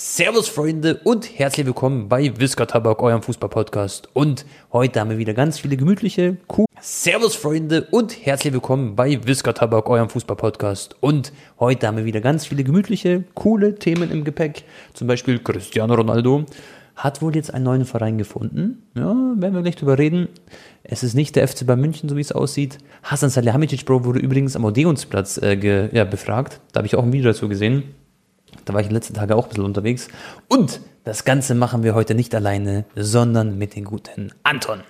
Servus Freunde und herzlich willkommen bei Whisker Tabak, eurem Fußball-Podcast. Und heute haben wir wieder ganz viele gemütliche, cool. Servus Freunde und herzlich willkommen bei Whisker Tabak, eurem Fußball-Podcast. Und heute haben wir wieder ganz viele gemütliche, coole Themen im Gepäck. Zum Beispiel Cristiano Ronaldo hat wohl jetzt einen neuen Verein gefunden. Ja, werden wir gleich drüber reden. Es ist nicht der FC bei München, so wie es aussieht. Hasan Salihamidzic, Bro, wurde übrigens am Odeonsplatz äh, ja, befragt. Da habe ich auch ein Video dazu gesehen. Da war ich in den letzten Tagen auch ein bisschen unterwegs. Und das Ganze machen wir heute nicht alleine, sondern mit dem guten Anton.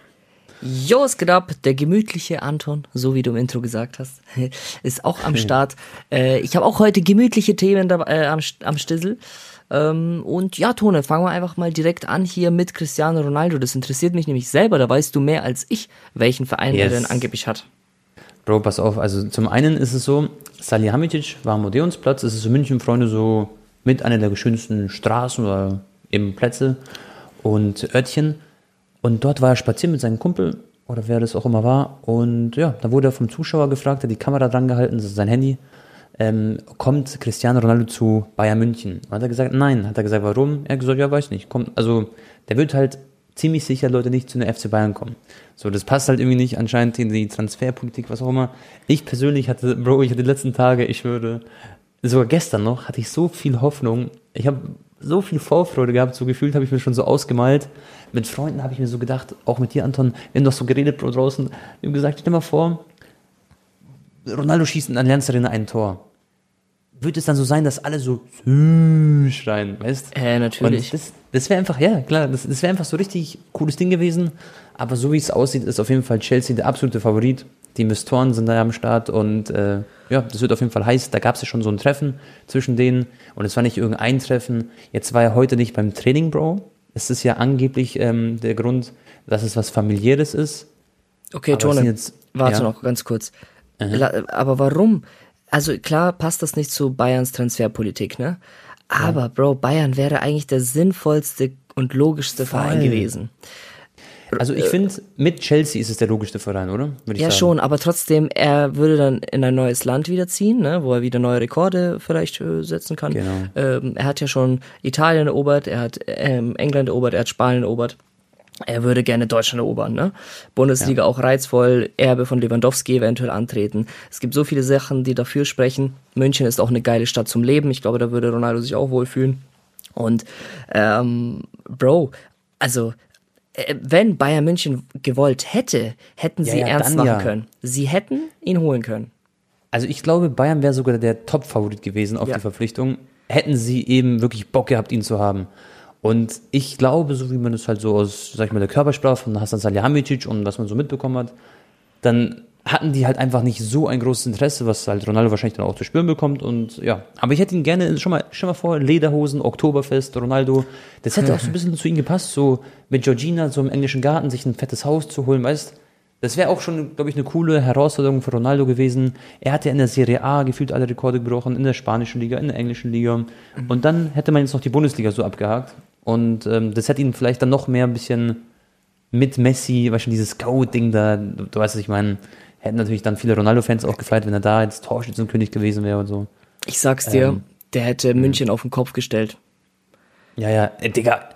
Jo, es geht ab. Der gemütliche Anton, so wie du im Intro gesagt hast, ist auch am Start. Äh, ich habe auch heute gemütliche Themen da, äh, am, am Stissel. Ähm, und ja, Tone, fangen wir einfach mal direkt an hier mit Cristiano Ronaldo. Das interessiert mich nämlich selber. Da weißt du mehr als ich, welchen Verein yes. er denn angeblich hat. Bro, pass auf. Also zum einen ist es so, Salihamidzic war am Odeonsplatz. Es ist in München, Freunde, so mit einer der schönsten Straßen oder eben Plätze und Örtchen. Und dort war er spazieren mit seinem Kumpel oder wer das auch immer war. Und ja, da wurde er vom Zuschauer gefragt, hat die Kamera dran gehalten, das ist sein Handy. Ähm, kommt Cristiano Ronaldo zu Bayern München? Hat er gesagt, nein. Hat er gesagt, warum? Er hat gesagt, ja, weiß nicht. Kommt, also, der wird halt ziemlich sicher Leute nicht zu einer FC Bayern kommen. So, das passt halt irgendwie nicht anscheinend in die Transferpolitik, was auch immer. Ich persönlich hatte, Bro, ich hatte die letzten Tage, ich würde, sogar gestern noch, hatte ich so viel Hoffnung. Ich habe so viel Vorfreude gehabt, so gefühlt habe ich mir schon so ausgemalt. Mit Freunden habe ich mir so gedacht, auch mit dir, Anton, wir haben doch so geredet, Bro, draußen. Wir haben gesagt, stell mal vor, Ronaldo schießt in Allianz Arena ein Tor wird es dann so sein, dass alle so schreien, weißt du? Äh, natürlich. Und das, das wäre einfach, ja, klar, das, das wäre einfach so richtig cooles Ding gewesen. Aber so wie es aussieht, ist auf jeden Fall Chelsea der absolute Favorit. Die Investoren sind da am Start und äh, ja, das wird auf jeden Fall heiß. Da gab es ja schon so ein Treffen zwischen denen und es war nicht irgendein Treffen. Jetzt war er heute nicht beim Training, Bro. Es ist ja angeblich ähm, der Grund, dass es was familiäres ist. Okay, Tone, warte ja. noch ganz kurz. Mhm. Aber warum? also klar passt das nicht zu Bayerns Transferpolitik, ne? Aber ja. Bro, Bayern wäre eigentlich der sinnvollste und logischste Voll. Verein gewesen. Also ich finde, mit Chelsea ist es der logischste Verein, oder? ja, sagen. schon, aber trotzdem, er würde dann in ein neues Land wiederziehen, ne, wo er wieder neue Rekorde vielleicht äh, setzen kann. Genau. Ähm, er hat ja schon Italien erobert, er hat ähm, England erobert, er hat Spanien erobert er würde gerne Deutschland erobern, ne? Bundesliga ja. auch reizvoll, Erbe von Lewandowski eventuell antreten. Es gibt so viele Sachen, die dafür sprechen. München ist auch eine geile Stadt zum Leben. Ich glaube, da würde Ronaldo sich auch wohlfühlen. Und ähm, Bro, also äh, wenn Bayern München gewollt hätte, hätten sie ja, ja, ernst machen ja. können. Sie hätten ihn holen können. Also ich glaube, Bayern wäre sogar der Top-Favorit gewesen auf die Verpflichtung. Hätten sie eben wirklich Bock gehabt, ihn zu haben. Und ich glaube, so wie man es halt so aus, sag ich mal, der Körpersprache von Hasan Salihamidzic und was man so mitbekommen hat, dann hatten die halt einfach nicht so ein großes Interesse, was halt Ronaldo wahrscheinlich dann auch zu spüren bekommt und ja. Aber ich hätte ihn gerne, schon mal, stell mal vor, Lederhosen, Oktoberfest, Ronaldo, das hätte auch so ein bisschen zu ihm gepasst, so mit Georgina so im englischen Garten sich ein fettes Haus zu holen, weißt das wäre auch schon, glaube ich, eine coole Herausforderung für Ronaldo gewesen. Er hat ja in der Serie A gefühlt alle Rekorde gebrochen, in der spanischen Liga, in der englischen Liga. Mhm. Und dann hätte man jetzt noch die Bundesliga so abgehakt. Und ähm, das hätte ihn vielleicht dann noch mehr ein bisschen mit Messi, weißt du, dieses Go-Ding da, du, du, weißt, was ich meine, hätten natürlich dann viele Ronaldo-Fans auch gefeiert, wenn er da jetzt Torschützenkönig gewesen wäre und so. Ich sag's dir, ähm, der hätte München auf den Kopf gestellt. Ja, ja, äh, Digga,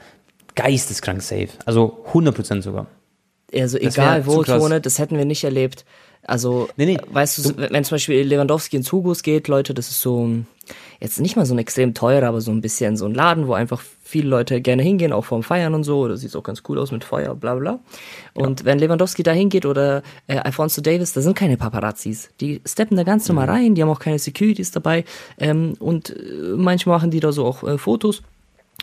geisteskrank safe. Also 100% sogar. Also egal wo ich wohne, das hätten wir nicht erlebt. Also, nee, nee. weißt du, wenn zum Beispiel Lewandowski ins Hugos geht, Leute, das ist so, jetzt nicht mal so ein extrem teurer, aber so ein bisschen so ein Laden, wo einfach viele Leute gerne hingehen, auch vorm Feiern und so. Das sieht auch ganz cool aus mit Feuer, bla bla. Und ja. wenn Lewandowski da hingeht oder äh, Alfonso Davis, da sind keine Paparazzis. Die steppen da ganz normal mhm. rein, die haben auch keine Securities dabei. Ähm, und äh, manchmal machen die da so auch äh, Fotos.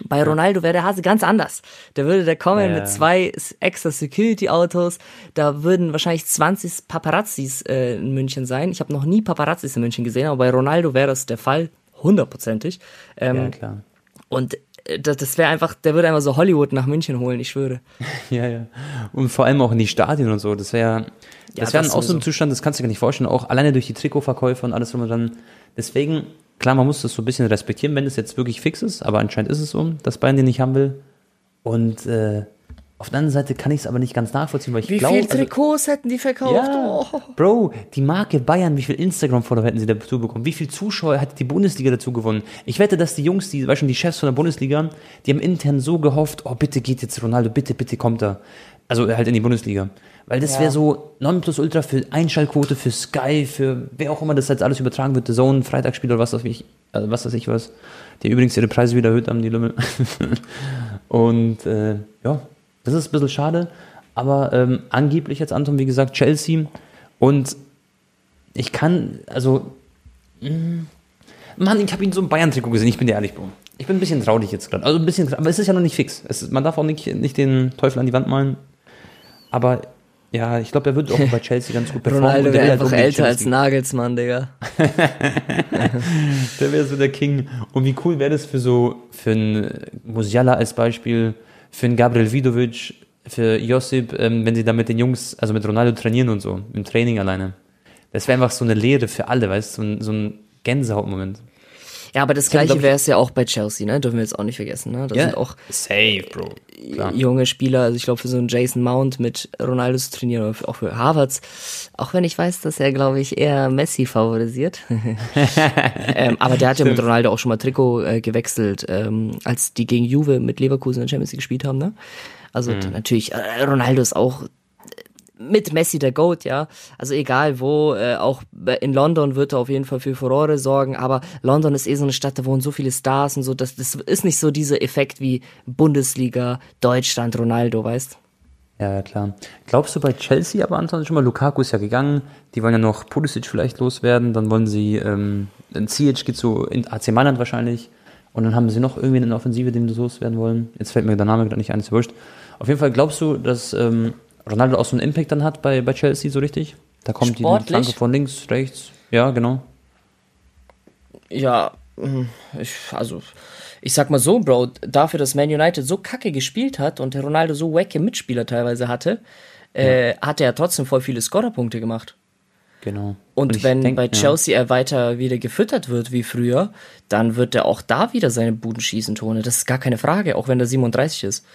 Bei Ronaldo wäre der Hase ganz anders. Der würde da kommen ja. mit zwei extra Security-Autos. Da würden wahrscheinlich 20 Paparazzis äh, in München sein. Ich habe noch nie Paparazzis in München gesehen, aber bei Ronaldo wäre das der Fall, hundertprozentig. Ähm, ja, klar. Und das, das wäre einfach, der würde einfach so Hollywood nach München holen, ich schwöre. Ja, ja. Und vor allem auch in die Stadien und so. Das wäre, das ja, wäre auch so ein Zustand, das kannst du dir gar nicht vorstellen. Auch alleine durch die Trikotverkäufe und alles drum und dran. Deswegen Klar, man muss das so ein bisschen respektieren, wenn es jetzt wirklich fix ist, aber anscheinend ist es so, dass Bayern den nicht haben will. Und äh, Auf der anderen Seite kann ich es aber nicht ganz nachvollziehen, weil ich glaube. Wie viele also Trikots also, hätten die verkauft? Ja, oh. Bro, die Marke Bayern, wie viel Instagram-Follower hätten sie dazu bekommen? Wie viel Zuschauer hat die Bundesliga dazu gewonnen? Ich wette, dass die Jungs, die, weißt schon, die Chefs von der Bundesliga, die haben intern so gehofft, oh, bitte geht jetzt Ronaldo, bitte, bitte kommt er. Also halt in die Bundesliga. Weil das ja. wäre so Nonplusultra für Einschaltquote, für Sky, für wer auch immer das jetzt alles übertragen wird, The Zone, Freitagsspiel oder was weiß ich, also was weiß ich was. Die übrigens ihre Preise wieder erhöht haben, die Lümmel. Und äh, ja, das ist ein bisschen schade, aber ähm, angeblich jetzt Anton, wie gesagt, Chelsea und ich kann, also, mh, mm, Mann, ich habe ihn so im Bayern-Trikot gesehen, ich bin dir ehrlich, Bro. Ich bin ein bisschen traurig jetzt gerade. Also ein bisschen, aber es ist ja noch nicht fix. Es, man darf auch nicht, nicht den Teufel an die Wand malen. Aber ja, ich glaube, er wird auch bei Chelsea ganz gut performen. Ronaldo wäre halt einfach älter als Nagelsmann, Digga. der wäre so der King. Und wie cool wäre das für so, für einen Musiala als Beispiel, für einen Gabriel Vidovic, für Josip, ähm, wenn sie da mit den Jungs, also mit Ronaldo trainieren und so, im Training alleine. Das wäre einfach so eine Lehre für alle, weißt du, so so ein Gänsehautmoment. Ja, aber das gleiche wäre es ja auch bei Chelsea, ne? Dürfen wir jetzt auch nicht vergessen, ne? Das yeah. sind auch safe, Bro. Klar. junge Spieler, also ich glaube für so einen Jason Mount mit Ronaldo zu trainieren oder auch für Harvards, auch wenn ich weiß, dass er, glaube ich, eher Messi favorisiert. ähm, aber der hat ja mit Ronaldo auch schon mal Trikot äh, gewechselt, ähm, als die gegen Juve mit Leverkusen in der Champions League gespielt haben, ne? Also mhm. natürlich, äh, Ronaldo ist auch mit Messi der Goat, ja. Also egal wo, äh, auch in London wird er auf jeden Fall für Furore sorgen, aber London ist eh so eine Stadt, da wohnen so viele Stars und so, das, das ist nicht so dieser Effekt wie Bundesliga, Deutschland, Ronaldo, weißt? Ja, klar. Glaubst du bei Chelsea, aber Anton, schon mal, Lukaku ist ja gegangen, die wollen ja noch Pulisic vielleicht loswerden, dann wollen sie, ähm, Ziyech geht in AC Mailand wahrscheinlich und dann haben sie noch irgendwie eine Offensive, den sie loswerden wollen. Jetzt fällt mir der Name gerade nicht ein, ist wurscht. Auf jeden Fall glaubst du, dass ähm, Ronaldo auch so einen Impact dann hat bei, bei Chelsea so richtig? Da kommt Sportlich? die Flanke von links, rechts. Ja, genau. Ja, hm, ich, also ich sag mal so, Bro, dafür, dass Man United so kacke gespielt hat und der Ronaldo so wacke Mitspieler teilweise hatte, äh, hat er trotzdem voll viele Scorerpunkte gemacht. Genau. Und, und wenn denk, bei Chelsea ja. er weiter wieder gefüttert wird wie früher, dann wird er auch da wieder seine Buden schießen, Tone. Das ist gar keine Frage, auch wenn er 37 ist.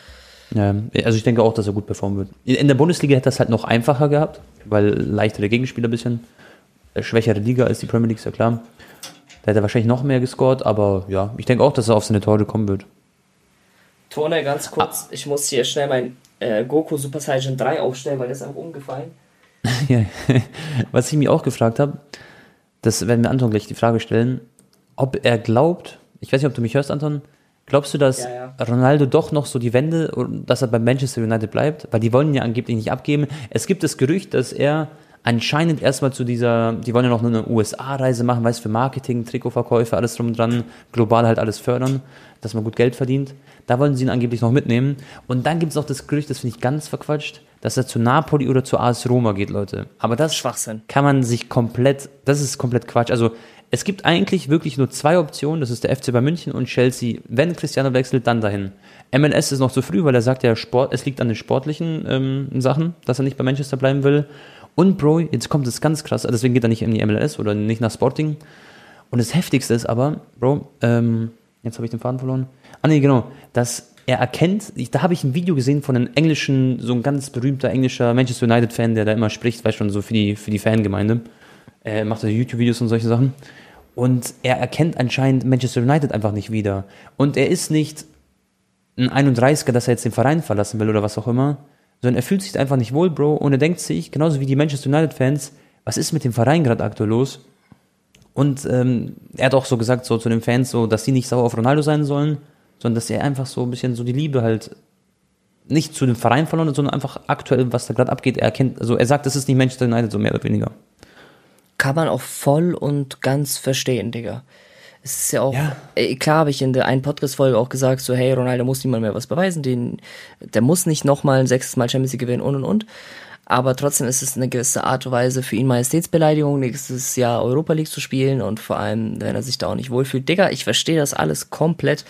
Ja, also ich denke auch, dass er gut performen wird. In der Bundesliga hätte er es halt noch einfacher gehabt, weil leichtere Gegenspieler ein bisschen. Äh, schwächere Liga als die Premier League, ist ja klar. Da hätte er wahrscheinlich noch mehr gescored, aber ja, ich denke auch, dass er auf seine Tore kommen wird. Tone, ganz kurz, ah. ich muss hier schnell mein äh, Goku Super Saiyan 3 aufstellen, weil das ist einfach umgefallen. ja, was ich mir auch gefragt habe, das werden wir Anton gleich die Frage stellen, ob er glaubt, ich weiß nicht, ob du mich hörst, Anton, Glaubst du, dass ja, ja. Ronaldo doch noch so die Wende, dass er bei Manchester United bleibt? Weil die wollen ja angeblich nicht abgeben. Es gibt das Gerücht, dass er anscheinend erstmal zu dieser, die wollen ja noch eine USA-Reise machen, weißt für Marketing, Trikotverkäufe, alles drum und dran, global halt alles fördern, dass man gut Geld verdient. Da wollen sie ihn angeblich noch mitnehmen. Und dann gibt es auch das Gerücht, das finde ich ganz verquatscht, dass er zu Napoli oder zu AS Roma geht, Leute. Aber das Schwachsinn. kann man sich komplett, das ist komplett Quatsch. Also es gibt eigentlich wirklich nur zwei Optionen, das ist der FC bei München und Chelsea. Wenn Cristiano wechselt, dann dahin. MLS ist noch zu früh, weil er sagt ja, Sport, es liegt an den sportlichen ähm, Sachen, dass er nicht bei Manchester bleiben will. Und Bro, jetzt kommt es ganz krass, deswegen geht er nicht in die MLS oder nicht nach Sporting. Und das Heftigste ist aber, Bro, ähm, jetzt habe ich den Faden verloren. Ah nee, genau, dass er erkennt, ich, da habe ich ein Video gesehen von einem englischen, so ein ganz berühmter englischer Manchester United-Fan, der da immer spricht, weißt schon, so für die, für die Fangemeinde. Er macht so YouTube-Videos und solche Sachen. Und er erkennt anscheinend Manchester United einfach nicht wieder. Und er ist nicht ein 31er, dass er jetzt den Verein verlassen will oder was auch immer, sondern er fühlt sich einfach nicht wohl, Bro. Und er denkt sich, genauso wie die Manchester United-Fans, was ist mit dem Verein gerade aktuell los? Und ähm, er hat auch so gesagt, so zu den Fans, so, dass sie nicht sauer auf Ronaldo sein sollen, sondern dass er einfach so ein bisschen so die Liebe halt nicht zu dem Verein verloren hat, sondern einfach aktuell, was da gerade abgeht. Er erkennt, also er sagt, das ist nicht Manchester United, so mehr oder weniger kann man auch voll und ganz verstehen, Digga. Es ist ja auch, ja. Ey, klar habe ich in der einen Podcast-Folge auch gesagt, so, hey, Ronaldo muss niemand mehr was beweisen, den, der muss nicht nochmal ein sechstes Mal Champions League gewinnen und und und. aber trotzdem ist es eine gewisse Art und Weise für ihn Majestätsbeleidigung, nächstes Jahr Europa League zu spielen und vor allem, wenn er sich da auch nicht wohlfühlt. Digga, ich verstehe das alles komplett.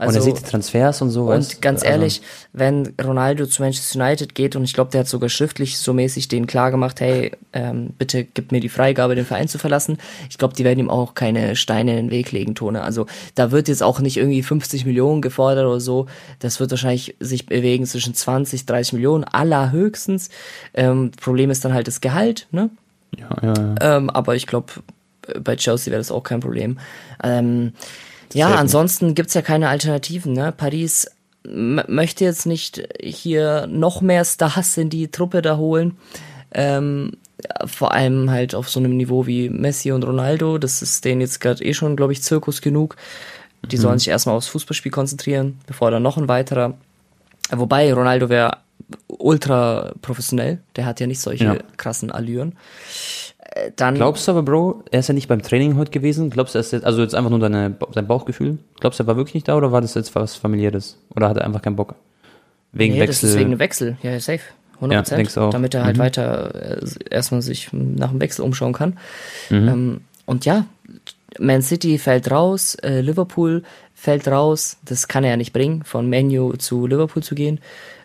Also, und er sieht die Transfers und so. Und ganz also ehrlich, wenn Ronaldo zu Manchester United geht und ich glaube, der hat sogar schriftlich so mäßig denen klar gemacht, hey, ähm, bitte gib mir die Freigabe, den Verein zu verlassen. Ich glaube, die werden ihm auch keine Steine in den Weg legen, Tone. Also da wird jetzt auch nicht irgendwie 50 Millionen gefordert oder so. Das wird wahrscheinlich sich bewegen zwischen 20, 30 Millionen, allerhöchstens. Ähm, Problem ist dann halt das Gehalt, ne? Ja, ja, ja. Ähm, aber ich glaube, bei Chelsea wäre das auch kein Problem. Ähm, ja, Selten. ansonsten gibt's ja keine Alternativen. Ne? Paris möchte jetzt nicht hier noch mehr Stars in die Truppe da holen. Ähm, vor allem halt auf so einem Niveau wie Messi und Ronaldo. Das ist denen jetzt gerade eh schon, glaube ich, Zirkus genug. Die mhm. sollen sich erstmal aufs Fußballspiel konzentrieren, bevor dann noch ein weiterer. Wobei Ronaldo wäre ultra professionell. Der hat ja nicht solche ja. krassen Allüren. Äh, dann Glaubst du aber, Bro, er ist ja nicht beim Training heute gewesen? Glaubst du, er ist jetzt, also jetzt einfach nur deine, dein Bauchgefühl? Glaubst du, er war wirklich nicht da oder war das jetzt was familiäres? Oder hat er einfach keinen Bock? Wegen nee, Wechsel? das ist wegen Wechsel. Ja, safe. 100%. Ja, auch. Damit er halt mhm. weiter äh, erstmal sich nach dem Wechsel umschauen kann. Mhm. Ähm, und ja, Man City fällt raus, äh, Liverpool fällt raus. Das kann er ja nicht bringen, von Menu zu Liverpool zu gehen.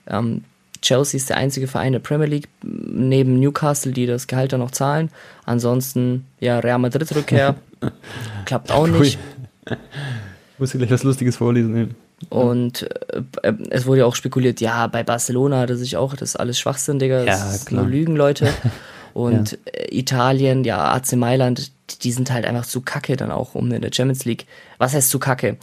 Ähm, Chelsea ist der einzige Verein der Premier League, neben Newcastle, die das Gehalt dann noch zahlen. Ansonsten, ja, Real Madrid Rückkehr. klappt auch nicht. Ich muss gleich was Lustiges vorlesen. Und äh, es wurde ja auch spekuliert, ja, bei Barcelona hat er sich auch, das ist alles Schwachsinn, Digga, das ja, ist nur Lügen, Leute. Und ja. Äh, Italien, ja, AC Mailand, die sind halt einfach zu kacke dann auch um in der Champions League. Was heißt zu kacke?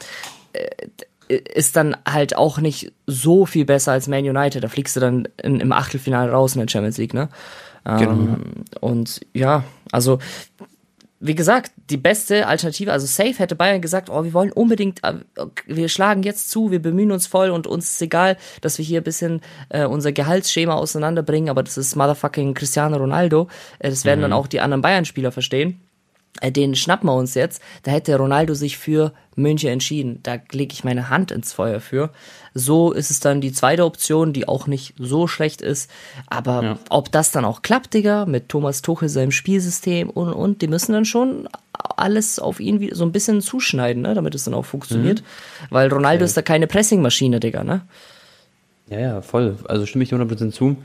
Ist dann halt auch nicht so viel besser als Man United. Da fliegst du dann in, im Achtelfinale raus in der Champions League, ne? Genau. Ähm, und ja, also wie gesagt, die beste Alternative, also safe hätte Bayern gesagt, oh, wir wollen unbedingt, äh, wir schlagen jetzt zu, wir bemühen uns voll und uns ist egal, dass wir hier ein bisschen äh, unser Gehaltsschema auseinanderbringen, aber das ist motherfucking Cristiano Ronaldo. Äh, das werden mhm. dann auch die anderen Bayern-Spieler verstehen. Äh, den schnappen wir uns jetzt. Da hätte Ronaldo sich für München entschieden. Da lege ich meine Hand ins Feuer für. So ist es dann die zweite Option, die auch nicht so schlecht ist. Aber ja. ob das dann auch klappt, Digga, mit Thomas Tuchel, seinem Spielsystem und, und, die müssen dann schon alles auf ihn so ein bisschen zuschneiden, ne, damit es dann auch funktioniert. Mhm. Weil Ronaldo ja. ist da keine Pressingmaschine, Digga, ne? Ja, ja, voll. Also stimme ich 100% zu.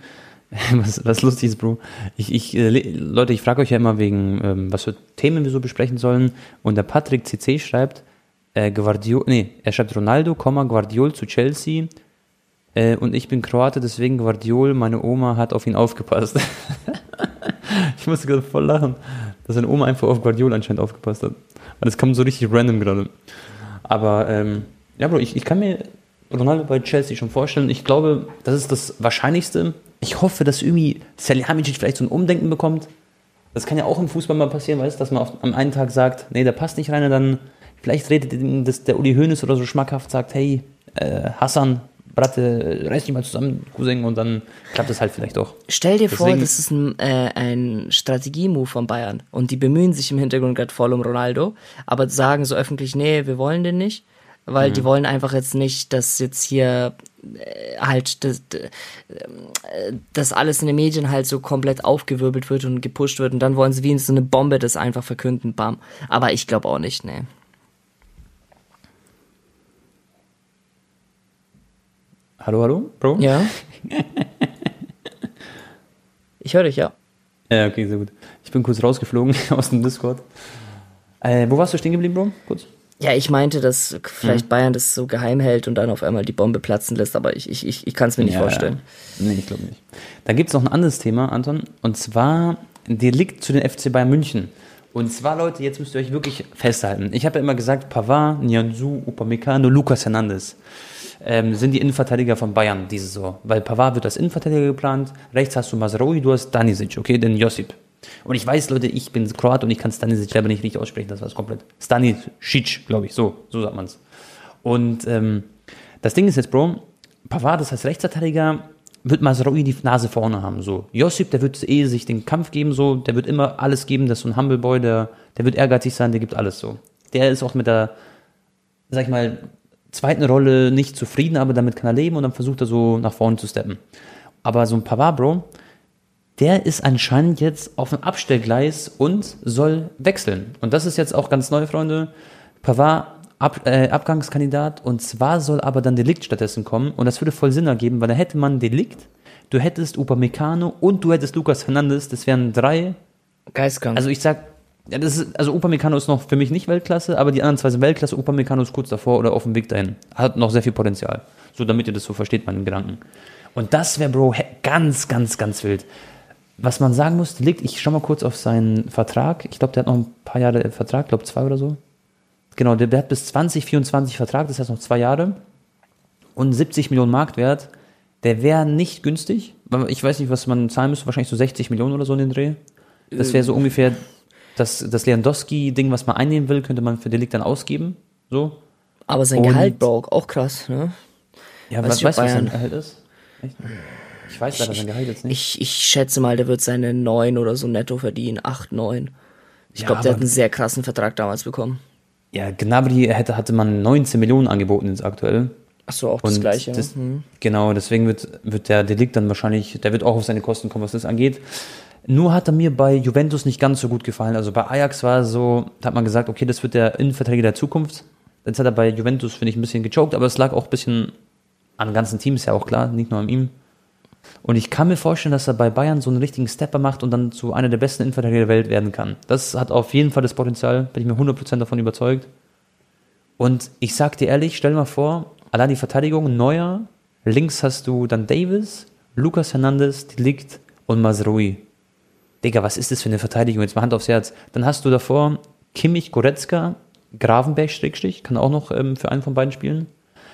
was, was lustig ist, Bro. Ich, ich, äh, Leute, ich frage euch ja immer wegen, ähm, was für Themen wir so besprechen sollen. Und der Patrick CC schreibt, äh, Guardiol, nee, er schreibt Ronaldo, Guardiol zu Chelsea. Äh, und ich bin Kroate, deswegen Guardiol, meine Oma hat auf ihn aufgepasst. ich musste gerade voll lachen, dass seine Oma einfach auf Guardiol anscheinend aufgepasst hat. Weil das kommt so richtig random gerade. Aber, ähm, ja, Bro, ich, ich kann mir Ronaldo bei Chelsea schon vorstellen. Ich glaube, das ist das Wahrscheinlichste, ich hoffe, dass irgendwie Salihamidzic vielleicht so ein Umdenken bekommt. Das kann ja auch im Fußball mal passieren, weißt dass man auf, am einen Tag sagt, nee, der passt nicht rein und dann vielleicht redet das der Uli Hoeneß oder so schmackhaft, sagt, hey, äh, Hassan, Bratte, reiß dich mal zusammen, Cousin, und dann klappt es halt vielleicht auch. Stell dir Deswegen, vor, das ist ein, äh, ein Strategiemove von Bayern und die bemühen sich im Hintergrund gerade voll um Ronaldo, aber sagen so öffentlich, nee, wir wollen den nicht weil mhm. die wollen einfach jetzt nicht, dass jetzt hier halt das, äh, das alles in den Medien halt so komplett aufgewirbelt wird und gepusht wird und dann wollen sie wie so eine Bombe das einfach verkünden, bam. Aber ich glaube auch nicht, ne. Hallo, hallo, Bro? Ja. ich höre dich, ja. Ja, okay, sehr gut. Ich bin kurz rausgeflogen aus dem Discord. Äh, wo warst du stehen geblieben, Bro? Kurz. Ja, ich meinte, dass vielleicht mhm. Bayern das so geheim hält und dann auf einmal die Bombe platzen lässt, aber ich, ich, ich, ich kann es mir nicht ja, vorstellen. Nee, ich glaube nicht. Da gibt es noch ein anderes Thema, Anton, und zwar Delikt zu den FC Bayern München. Und zwar, Leute, jetzt müsst ihr euch wirklich festhalten. Ich habe ja immer gesagt, Pavard, Nianzou, Upamecano, Lucas Hernandez ähm, sind die Innenverteidiger von Bayern diese Saison. Weil Pavard wird als Innenverteidiger geplant, rechts hast du Masraoui, du hast Danisic, okay, den Josip. Und ich weiß, Leute, ich bin Kroat und ich kann Stanisic selber nicht richtig aussprechen, das war es komplett. Stanisic, glaube ich, so, so sagt man es. Und ähm, das Ding ist jetzt, Bro, Pavard, das heißt Rechtsverteidiger, wird Masraoui die Nase vorne haben. So. Josip, der wird eh sich den Kampf geben, so, der wird immer alles geben, das ist so ein Humble Boy, der, der wird ehrgeizig sein, der gibt alles so. Der ist auch mit der, sag ich mal, zweiten Rolle nicht zufrieden, aber damit kann er leben und dann versucht er so nach vorne zu steppen. Aber so ein Pavard, Bro, der ist anscheinend jetzt auf dem Abstellgleis und soll wechseln. Und das ist jetzt auch ganz neu, Freunde. Pavard Ab, äh, Abgangskandidat und zwar soll aber dann Delikt stattdessen kommen und das würde voll Sinn ergeben, weil da hätte man Delikt, du hättest Upamecano und du hättest Lucas Fernandes, das wären drei. Geistkrank. Also ich sag, ja, das ist, also Upamecano ist noch für mich nicht Weltklasse, aber die anderen zwei sind Weltklasse. Upamecano ist kurz davor oder auf dem Weg dahin. Hat noch sehr viel Potenzial. So, damit ihr das so versteht, meinen Gedanken. Und das wäre, Bro, ganz, ganz, ganz wild. Was man sagen muss, liegt, ich schau mal kurz auf seinen Vertrag. Ich glaube, der hat noch ein paar Jahre Vertrag, glaube zwei oder so. Genau, der, der hat bis 2024 Vertrag, das heißt noch zwei Jahre. Und 70 Millionen Marktwert. Der wäre nicht günstig. Ich weiß nicht, was man zahlen müsste, wahrscheinlich so 60 Millionen oder so in den Dreh. Das wäre so ähm. ungefähr das, das Lewandowski-Ding, was man einnehmen will, könnte man für Delikt dann ausgeben. So. Aber sein Und, Gehalt, Bro, auch krass, ne? Ja, weiß was, weißt du, was sein Gehalt ist? Echt? Ich weiß leider sein Gehalt jetzt nicht. Ich, ich schätze mal, der wird seine 9 oder so netto verdienen. 8, 9. Ich ja, glaube, der hat einen sehr krassen Vertrag damals bekommen. Ja, Gnabry hätte, hatte man 19 Millionen angeboten jetzt aktuell. Ach so, auch das Und gleiche. Das, mhm. Genau, deswegen wird, wird der Delikt dann wahrscheinlich, der wird auch auf seine Kosten kommen, was das angeht. Nur hat er mir bei Juventus nicht ganz so gut gefallen. Also bei Ajax war es so, da hat man gesagt, okay, das wird der Innenverträger der Zukunft. Jetzt hat er bei Juventus, finde ich, ein bisschen gechoked, aber es lag auch ein bisschen am ganzen Team, ist ja auch klar, nicht nur an ihm. Und ich kann mir vorstellen, dass er bei Bayern so einen richtigen Stepper macht und dann zu einer der besten Innenverteidiger der Welt werden kann. Das hat auf jeden Fall das Potenzial, bin ich mir 100% davon überzeugt. Und ich sag dir ehrlich, stell dir mal vor, allein die Verteidigung, Neuer, links hast du dann Davis, Lucas Hernandez, Delikt und Masrui. Digga, was ist das für eine Verteidigung? Jetzt mal Hand aufs Herz. Dann hast du davor Kimmich, Goretzka, Gravenberg, Schrägstrich, kann auch noch ähm, für einen von beiden spielen.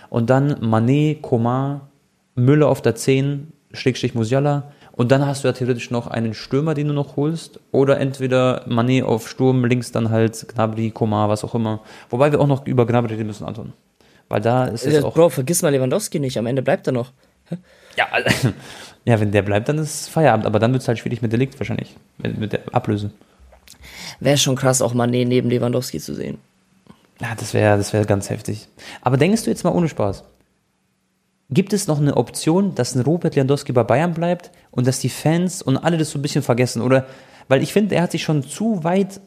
Und dann Manet, Komar, Müller auf der 10, Schrägstrich Musiala. Und dann hast du ja theoretisch noch einen Stürmer, den du noch holst. Oder entweder Manet auf Sturm, links dann halt Gnabry, Komar, was auch immer. Wobei wir auch noch über Gnabry reden müssen, Anton. Weil da ist es äh, auch... Bro, vergiss mal Lewandowski nicht. Am Ende bleibt er noch. Ja, ja, wenn der bleibt, dann ist Feierabend. Aber dann wird es halt schwierig mit Delikt wahrscheinlich. Mit, mit der Ablöse. Wäre schon krass, auch Manet neben Lewandowski zu sehen. Ja, das wäre das wär ganz heftig. Aber denkst du jetzt mal ohne Spaß? Gibt es noch eine Option, dass ein Robert Lewandowski bei Bayern bleibt und dass die Fans und alle das so ein bisschen vergessen? Oder, weil ich finde, er hat sich schon zu weit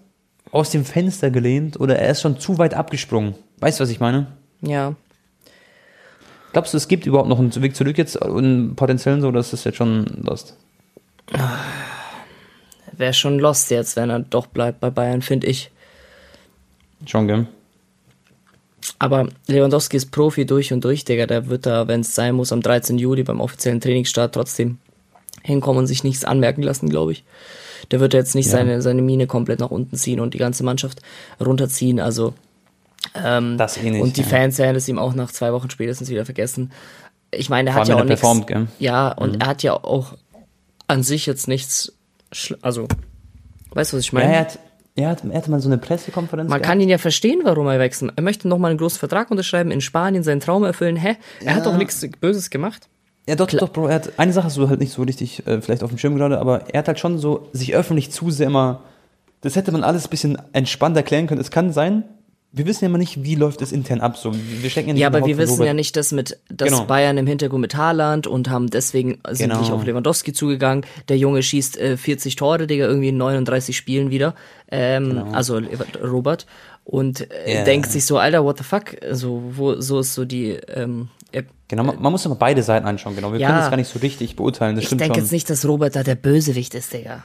aus dem Fenster gelehnt oder er ist schon zu weit abgesprungen. Weißt du, was ich meine? Ja. Glaubst du, es gibt überhaupt noch einen Weg zurück jetzt und potenziellen so, dass es jetzt schon lost? Wäre schon lost jetzt, wenn er doch bleibt bei Bayern, finde ich. Schon, gell? Aber Lewandowski ist Profi durch und durch, Digga. Der wird da, wenn es sein muss, am 13. Juli beim offiziellen Trainingsstart trotzdem hinkommen und sich nichts anmerken lassen, glaube ich. Der wird jetzt nicht ja. seine, seine Mine komplett nach unten ziehen und die ganze Mannschaft runterziehen. Also ähm, das eh nicht, und die ja. Fans werden es ihm auch nach zwei Wochen spätestens wieder vergessen. Ich meine, er hat ja auch nichts. Ja, und mhm. er hat ja auch an sich jetzt nichts. Also, weißt du, was ich meine? Ja, er hat, er hat, er hatte mal so eine Pressekonferenz. Man gehabt. kann ihn ja verstehen, warum er wechselt. Er möchte nochmal einen großen Vertrag unterschreiben, in Spanien seinen Traum erfüllen. Hä? Er ja. hat doch nichts Böses gemacht. Ja, doch, Klar. doch, Bro. Er hat, eine Sache hast du halt nicht so richtig äh, vielleicht auf dem Schirm gerade, aber er hat halt schon so sich öffentlich zu sehr immer. Das hätte man alles ein bisschen entspannt erklären können. Es kann sein, wir wissen ja immer nicht, wie läuft es intern ab. So, wir stecken ja, nicht ja aber wir wissen Robert. ja nicht, dass mit dass genau. Bayern im Hintergrund mit Haaland und haben deswegen sind genau. nicht auf Lewandowski zugegangen. Der Junge schießt äh, 40 Tore, Digga, irgendwie in 39 Spielen wieder. Ähm, genau. Also Robert. Und äh, yeah. denkt sich so, Alter, what the fuck? Also, wo, so ist so die. Ähm, genau, man, man muss immer beide Seiten anschauen, genau. Wir ja, können das gar nicht so richtig beurteilen. Das ich denke jetzt nicht, dass Robert da der Bösewicht ist, Digga.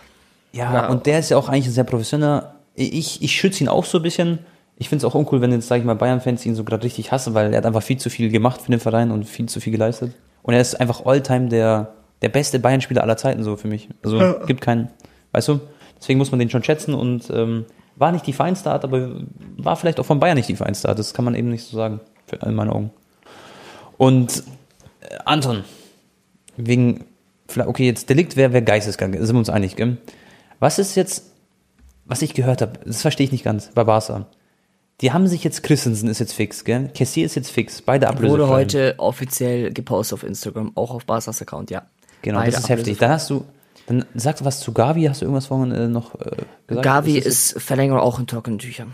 Ja, ja, und der ist ja auch eigentlich ein sehr professioneller. Ich, ich schütze ihn auch so ein bisschen ich finde es auch uncool, wenn jetzt, sage ich mal, Bayern-Fans ihn so gerade richtig hassen, weil er hat einfach viel zu viel gemacht für den Verein und viel zu viel geleistet. Und er ist einfach Alltime der, der beste Bayern-Spieler aller Zeiten so für mich. Also ja. gibt keinen, weißt du? Deswegen muss man den schon schätzen und ähm, war nicht die feinste Art, aber war vielleicht auch von Bayern nicht die feinste Art. Das kann man eben nicht so sagen, in meinen Augen. Und äh, Anton, wegen, okay, jetzt Delikt wäre wär geisteskrank, sind wir uns einig, gell? Was ist jetzt, was ich gehört habe, das verstehe ich nicht ganz, bei Barca. Die haben sich jetzt, Christensen ist jetzt fix, gell? Cassier ist jetzt fix, beide Ablöse. Wurde heute offiziell gepostet auf Instagram, auch auf Barsas Account, ja. Genau, beide das ist heftig. Dann hast du, dann sagst du was zu Gavi, hast du irgendwas vorhin äh, noch äh, gesagt? Gavi ist, ist Verlängerung auch in trockenen Tüchern.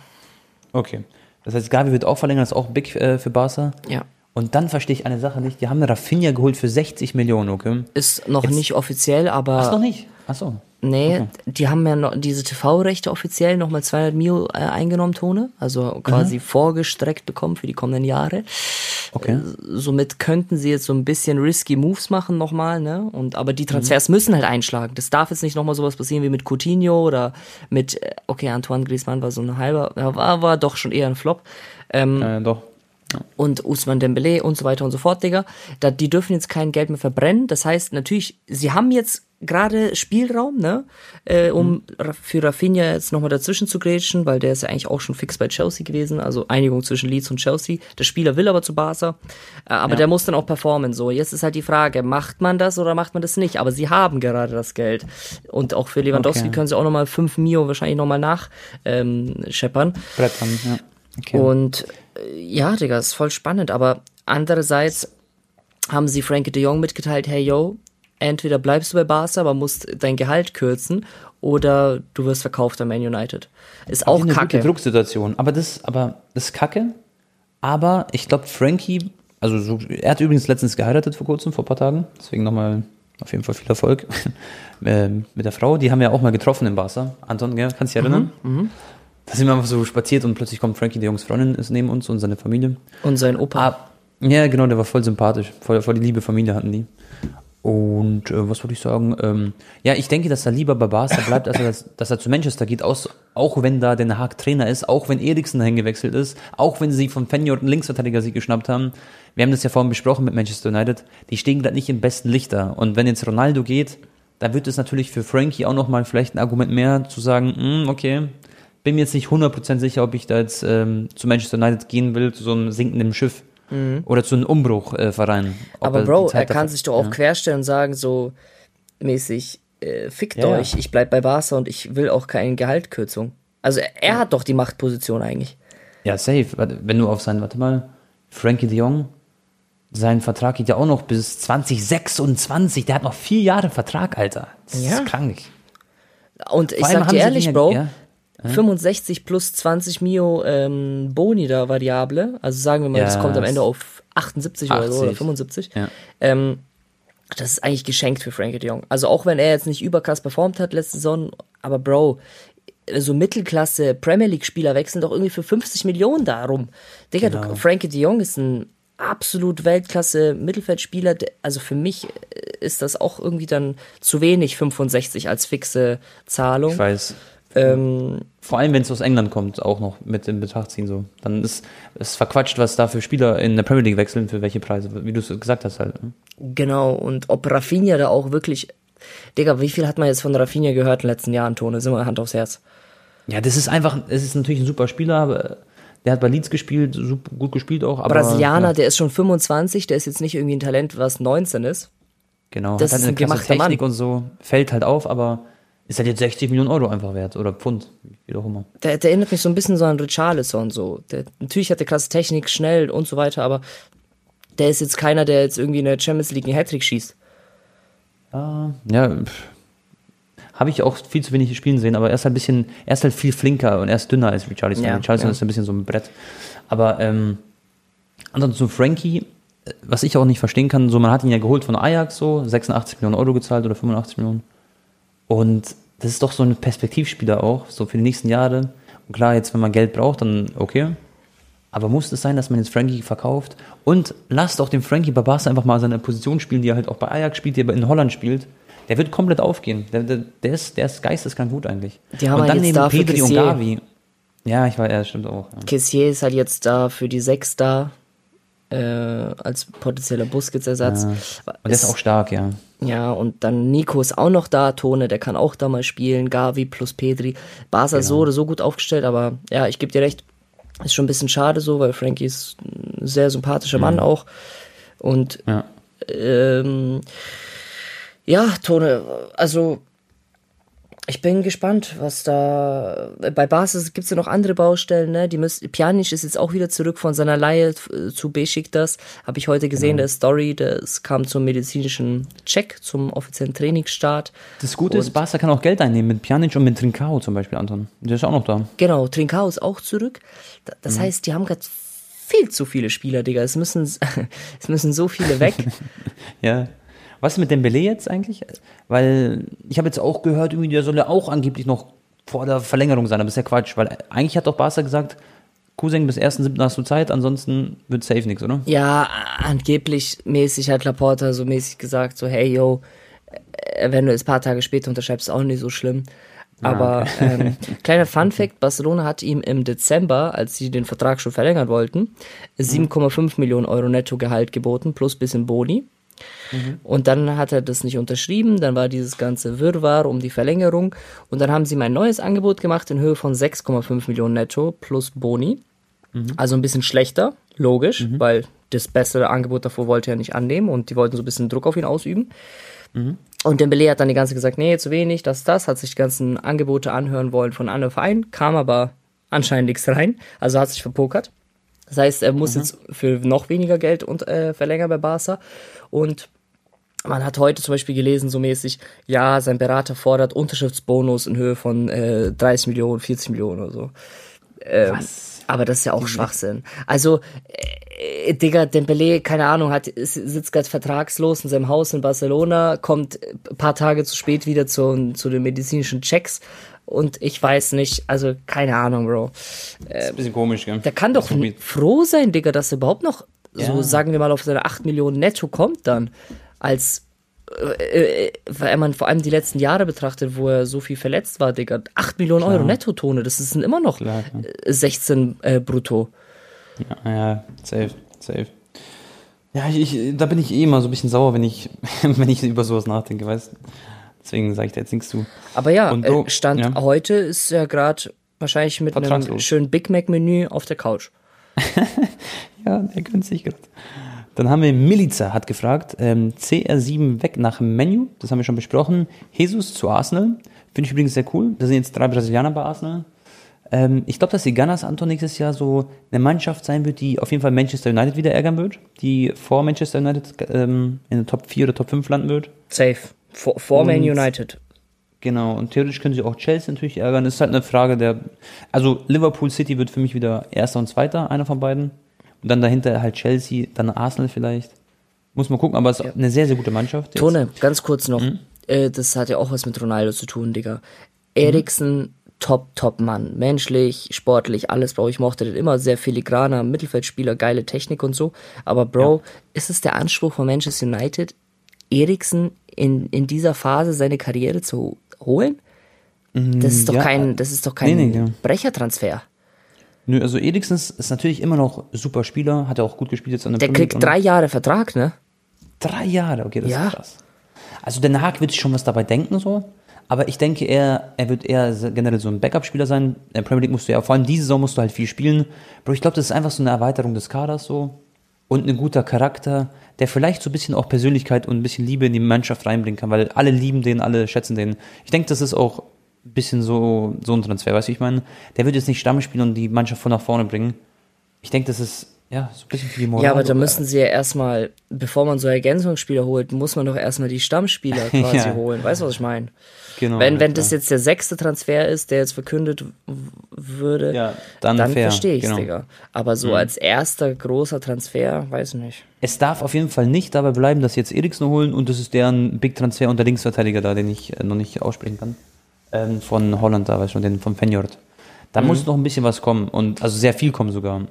Okay. Das heißt, Gavi wird auch verlängert, das ist auch big äh, für Barca. Ja. Und dann verstehe ich eine Sache nicht. Die haben Rafinha geholt für 60 Millionen, okay? Ist noch jetzt, nicht offiziell, aber. Ach, noch nicht? Ach so. Nee, okay. die haben ja noch diese TV-Rechte offiziell nochmal 200 Mio äh, eingenommen, Tone. Also quasi mhm. vorgestreckt bekommen für die kommenden Jahre. Okay. Äh, somit könnten sie jetzt so ein bisschen risky Moves machen nochmal, ne? Und, aber die Transfers mhm. müssen halt einschlagen. Das darf jetzt nicht nochmal sowas passieren wie mit Coutinho oder mit, äh, okay, Antoine Griezmann war so ein halber, war, war doch schon eher ein Flop. Ähm, äh, doch und Usman Dembele und so weiter und so fort, Digga. Da, die dürfen jetzt kein Geld mehr verbrennen. Das heißt natürlich, sie haben jetzt gerade Spielraum, ne, äh, um mhm. für Rafinha jetzt nochmal dazwischen zu grätschen, weil der ist ja eigentlich auch schon fix bei Chelsea gewesen, also Einigung zwischen Leeds und Chelsea. Der Spieler will aber zu Barca, äh, aber ja. der muss dann auch performen. So, jetzt ist halt die Frage, macht man das oder macht man das nicht? Aber sie haben gerade das Geld und auch für Lewandowski okay. können sie auch nochmal 5 Mio wahrscheinlich nochmal nach ähm, scheppern. Brettern, ja. Okay. Und äh, ja, Digga, ist voll spannend, aber andererseits haben sie Frankie de Jong mitgeteilt, hey yo, entweder bleibst du bei Barca, aber musst dein Gehalt kürzen, oder du wirst verkauft an Man United. Ist auch eine kacke. Drucksituation. Aber das, aber das ist kacke. Aber ich glaube, Frankie, also so, er hat übrigens letztens geheiratet vor kurzem, vor ein paar Tagen. Deswegen nochmal auf jeden Fall viel Erfolg äh, mit der Frau. Die haben wir auch mal getroffen in Barca. Anton, gell? kannst du dich erinnern? Mhm, mh. Da sind wir einfach so spaziert und plötzlich kommt Frankie, der Jungs Freundin, ist neben uns und seine Familie. Und sein Opa. Ah, ja, genau, der war voll sympathisch. Voll, voll die liebe Familie hatten die. Und äh, was wollte ich sagen? Ähm, ja, ich denke, dass er lieber bei Barca bleibt, als er, das, dass er zu Manchester geht, aus, auch wenn da Den Haag Trainer ist, auch wenn Eriksen dahin gewechselt ist, auch wenn sie von Fenjord einen Linksverteidiger sich geschnappt haben. Wir haben das ja vorhin besprochen mit Manchester United. Die stehen gerade nicht im besten Licht da. Und wenn jetzt Ronaldo geht, dann wird es natürlich für Frankie auch nochmal vielleicht ein Argument mehr zu sagen, mh, hm, okay, bin mir jetzt nicht 100% sicher, ob ich da jetzt ähm, zu Manchester United gehen will, zu so einem sinkenden Schiff. Mhm. Oder zu einem Umbruchverein. Äh, Aber Bro, er kann sich doch auch ja. querstellen und sagen, so mäßig, äh, fickt ja, euch, ja. ich bleib bei Barca und ich will auch keine Gehaltkürzung. Also er, er hat doch die Machtposition eigentlich. Ja, safe. Wenn du auf seinen, warte mal, Frankie de Jong, sein Vertrag geht ja auch noch bis 2026. Der hat noch vier Jahre Vertrag, Alter. Das ist krank. Und ich sag dir ehrlich, Bro, ja, 65 plus 20 Mio ähm, Boni da Variable. Also sagen wir mal, ja, das kommt am Ende auf 78 80. oder so oder 75. Ja. Ähm, das ist eigentlich geschenkt für Frankie de Jong. Also auch wenn er jetzt nicht überkrass performt hat letzte Saison, aber Bro, so Mittelklasse Premier League Spieler wechseln doch irgendwie für 50 Millionen darum. Digga, genau. du, Frankie de Jong ist ein absolut Weltklasse Mittelfeldspieler. Also für mich ist das auch irgendwie dann zu wenig 65 als fixe Zahlung. Ich weiß. Ähm, Vor allem, wenn es aus England kommt, auch noch mit in Betracht ziehen. So. Dann ist es verquatscht, was da für Spieler in der Premier League wechseln, für welche Preise, wie du es gesagt hast halt. Ne? Genau, und ob Rafinha da auch wirklich. Digga, wie viel hat man jetzt von Rafinha gehört in den letzten Jahren, Tone? Sind wir Hand aufs Herz. Ja, das ist einfach, es ist natürlich ein super Spieler, aber der hat bei Leeds gespielt, super gut gespielt auch. Aber, Brasilianer, ja. der ist schon 25, der ist jetzt nicht irgendwie ein Talent, was 19 ist. Genau, das hat ist ein gemachter Technik Mann. und so, fällt halt auf, aber ist halt jetzt 60 Millionen Euro einfach wert oder Pfund, wie auch immer. Der, der erinnert mich so ein bisschen so an Richarlison so. Der, natürlich hat der krasse Technik, schnell und so weiter, aber der ist jetzt keiner, der jetzt irgendwie in der Champions League einen Hattrick schießt. Ah, ja, habe ich auch viel zu wenig spielen sehen, aber er ist halt ein bisschen, er ist halt viel flinker und er ist dünner als Richarlison. Ja, Richarlison ja. ist ein bisschen so ein Brett. Aber ähm, ansonsten Frankie, was ich auch nicht verstehen kann, so man hat ihn ja geholt von Ajax so, 86 Millionen Euro gezahlt oder 85 Millionen. Und das ist doch so ein Perspektivspieler auch, so für die nächsten Jahre. Und klar, jetzt, wenn man Geld braucht, dann okay. Aber muss es sein, dass man jetzt Frankie verkauft? Und lasst auch den Frankie Babasa einfach mal seine Position spielen, die er halt auch bei Ajax spielt, die er in Holland spielt. Der wird komplett aufgehen. Der, der, der ist, der ist geisteskrank gut eigentlich. Die haben und dann neben Pedri und Gavi. Ja, ich weiß, ja, stimmt auch. Ja. Kessier ist halt jetzt da für die Sechs da äh, als potenzieller Busquets-Ersatz. Ja. Und der ist auch stark, ja. Ja, und dann Nico ist auch noch da, Tone, der kann auch da mal spielen, Gavi plus Pedri. Barca genau. so oder so gut aufgestellt, aber ja, ich gebe dir recht, ist schon ein bisschen schade so, weil Frankie ist ein sehr sympathischer mhm. Mann auch. Und ja. Ähm, ja, Tone, also ich bin gespannt, was da. Bei Basis gibt es ja noch andere Baustellen, ne? Die müssen, Pjanic ist jetzt auch wieder zurück von seiner Leihe zu Besiktas. Habe ich heute gesehen, genau. der Story. Das kam zum medizinischen Check, zum offiziellen Trainingsstart. Das Gute und ist, Barca kann auch Geld einnehmen mit Pjanic und mit Trincao zum Beispiel, Anton. Der ist auch noch da. Genau, Trincao ist auch zurück. Das mhm. heißt, die haben gerade viel zu viele Spieler, Digga. Es müssen, es müssen so viele weg. ja. Was ist mit Dembele jetzt eigentlich? Weil ich habe jetzt auch gehört, irgendwie der soll ja auch angeblich noch vor der Verlängerung sein, aber ist ja Quatsch, weil eigentlich hat doch Barca gesagt, Cousin, bis 1.7. hast du Zeit, ansonsten wird safe nichts, oder? Ja, angeblich mäßig hat Laporta so mäßig gesagt, so hey, yo, äh, wenn du es paar Tage später unterschreibst, ist auch nicht so schlimm. Ah, Aber okay. ähm, kleiner Fun Fact, Barcelona hat ihm im Dezember, als sie den Vertrag schon verlängern wollten, 7,5 mhm. Millionen Euro Nettogehalt geboten, plus bisschen Boni. Mhm. Und dann hat er das nicht unterschrieben, dann war dieses ganze Wirrwarr um die Verlängerung und dann haben sie ihm ein neues Angebot gemacht in Höhe von 6,5 Millionen netto plus Boni. Mhm. Also ein bisschen schlechter, logisch, mhm. weil das bessere Angebot davor wollte er nicht annehmen und die wollten so ein bisschen Druck auf ihn ausüben. Mhm. Und Dembele hat dann die ganze gesagt, nee, zu wenig, das, das, hat sich die ganzen Angebote anhören wollen von anderen Vereinen, kam aber anscheinend nichts rein, also hat sich verpokert. Das heißt, er muss mhm. jetzt für noch weniger Geld und, äh, verlängern bei Barca. Und man hat heute zum Beispiel gelesen, so mäßig, ja, sein Berater fordert Unterschriftsbonus in Höhe von äh, 30 Millionen, 40 Millionen oder so. Ähm, Was? Aber das ist ja auch mhm. Schwachsinn. Also, äh, Digga, Dembele, keine Ahnung, hat, sitzt gerade vertragslos in seinem Haus in Barcelona, kommt ein paar Tage zu spät wieder zu, zu den medizinischen Checks und ich weiß nicht, also keine Ahnung, Bro. Äh, ist ein bisschen komisch, gell? Der kann doch froh sein, Digga, dass er überhaupt noch, ja. so sagen wir mal, auf seine 8 Millionen netto kommt dann. Als, äh, äh, weil man vor allem die letzten Jahre betrachtet, wo er so viel verletzt war, Digga. 8 Millionen Klar. Euro Nettotone, das sind immer noch Klar, 16 äh, brutto. Ja, ja, safe, safe. Ja, ich, ich, da bin ich eh immer so ein bisschen sauer, wenn ich, wenn ich über sowas nachdenke, weißt du? Deswegen sage ich da jetzt nichts zu. Aber ja, Und, oh, Stand ja. heute ist er gerade wahrscheinlich mit einem schönen Big Mac-Menü auf der Couch. ja, der gönnt sich gerade. Dann haben wir Milica hat gefragt, ähm, CR7 weg nach Menu, das haben wir schon besprochen. Jesus zu Arsenal, finde ich übrigens sehr cool. Da sind jetzt drei Brasilianer bei Arsenal. Ähm, ich glaube, dass die Gunners Anton nächstes Jahr so eine Mannschaft sein wird, die auf jeden Fall Manchester United wieder ärgern wird, die vor Manchester United ähm, in der Top 4 oder Top 5 landen wird. Safe. Vor, vor Man United. Genau, und theoretisch können sie auch Chelsea natürlich ärgern. Das ist halt eine Frage der. Also Liverpool City wird für mich wieder Erster und Zweiter, einer von beiden. Und dann dahinter halt Chelsea, dann Arsenal vielleicht. Muss man gucken, aber es ist ja. eine sehr, sehr gute Mannschaft. Jetzt. Tone, ganz kurz noch. Mhm. Äh, das hat ja auch was mit Ronaldo zu tun, Digga. Eriksen, mhm. top, top Mann. Menschlich, sportlich, alles, Bro. Ich mochte den immer sehr filigraner Mittelfeldspieler, geile Technik und so. Aber Bro, ja. ist es der Anspruch von Manchester United, Eriksen in, in dieser Phase seine Karriere zu holen? Das ist doch ja, kein, das ist doch kein nee, nee, ja. Brechertransfer. Nö, also Eriksen ist natürlich immer noch super Spieler, hat er auch gut gespielt jetzt an der Der Premier kriegt drei Jahre Vertrag, ne? Drei Jahre, okay, das ja. ist krass. Also Den Haag wird sich schon was dabei denken, so. Aber ich denke, er, er wird eher generell so ein Backup-Spieler sein. In der Premier League musst du ja, vor allem diese Saison musst du halt viel spielen. Bro, ich glaube, das ist einfach so eine Erweiterung des Kaders so. Und ein guter Charakter der vielleicht so ein bisschen auch Persönlichkeit und ein bisschen Liebe in die Mannschaft reinbringen kann, weil alle lieben den, alle schätzen den. Ich denke, das ist auch ein bisschen so, so ein Transfer, weißt du, ich meine, der wird jetzt nicht Stamm spielen und die Mannschaft von nach vorne bringen. Ich denke, das ist ja, so ein bisschen für die Moral. Ja, aber da müssen sie ja erstmal, bevor man so Ergänzungsspieler holt, muss man doch erstmal die Stammspieler quasi ja. holen. Weißt du, was ich meine? Genau. Wenn, wenn das jetzt der sechste Transfer ist, der jetzt verkündet würde, ja, dann, dann verstehe ich es, genau. Digga. Aber so mhm. als erster großer Transfer, weiß ich nicht. Es darf auf jeden Fall nicht dabei bleiben, dass sie jetzt Eriksen holen und das ist deren Big Transfer und der Linksverteidiger da, den ich äh, noch nicht aussprechen kann. Ähm, von Holland da, weißt du, den von Fenjord. Da mhm. muss noch ein bisschen was kommen und also sehr viel kommen sogar.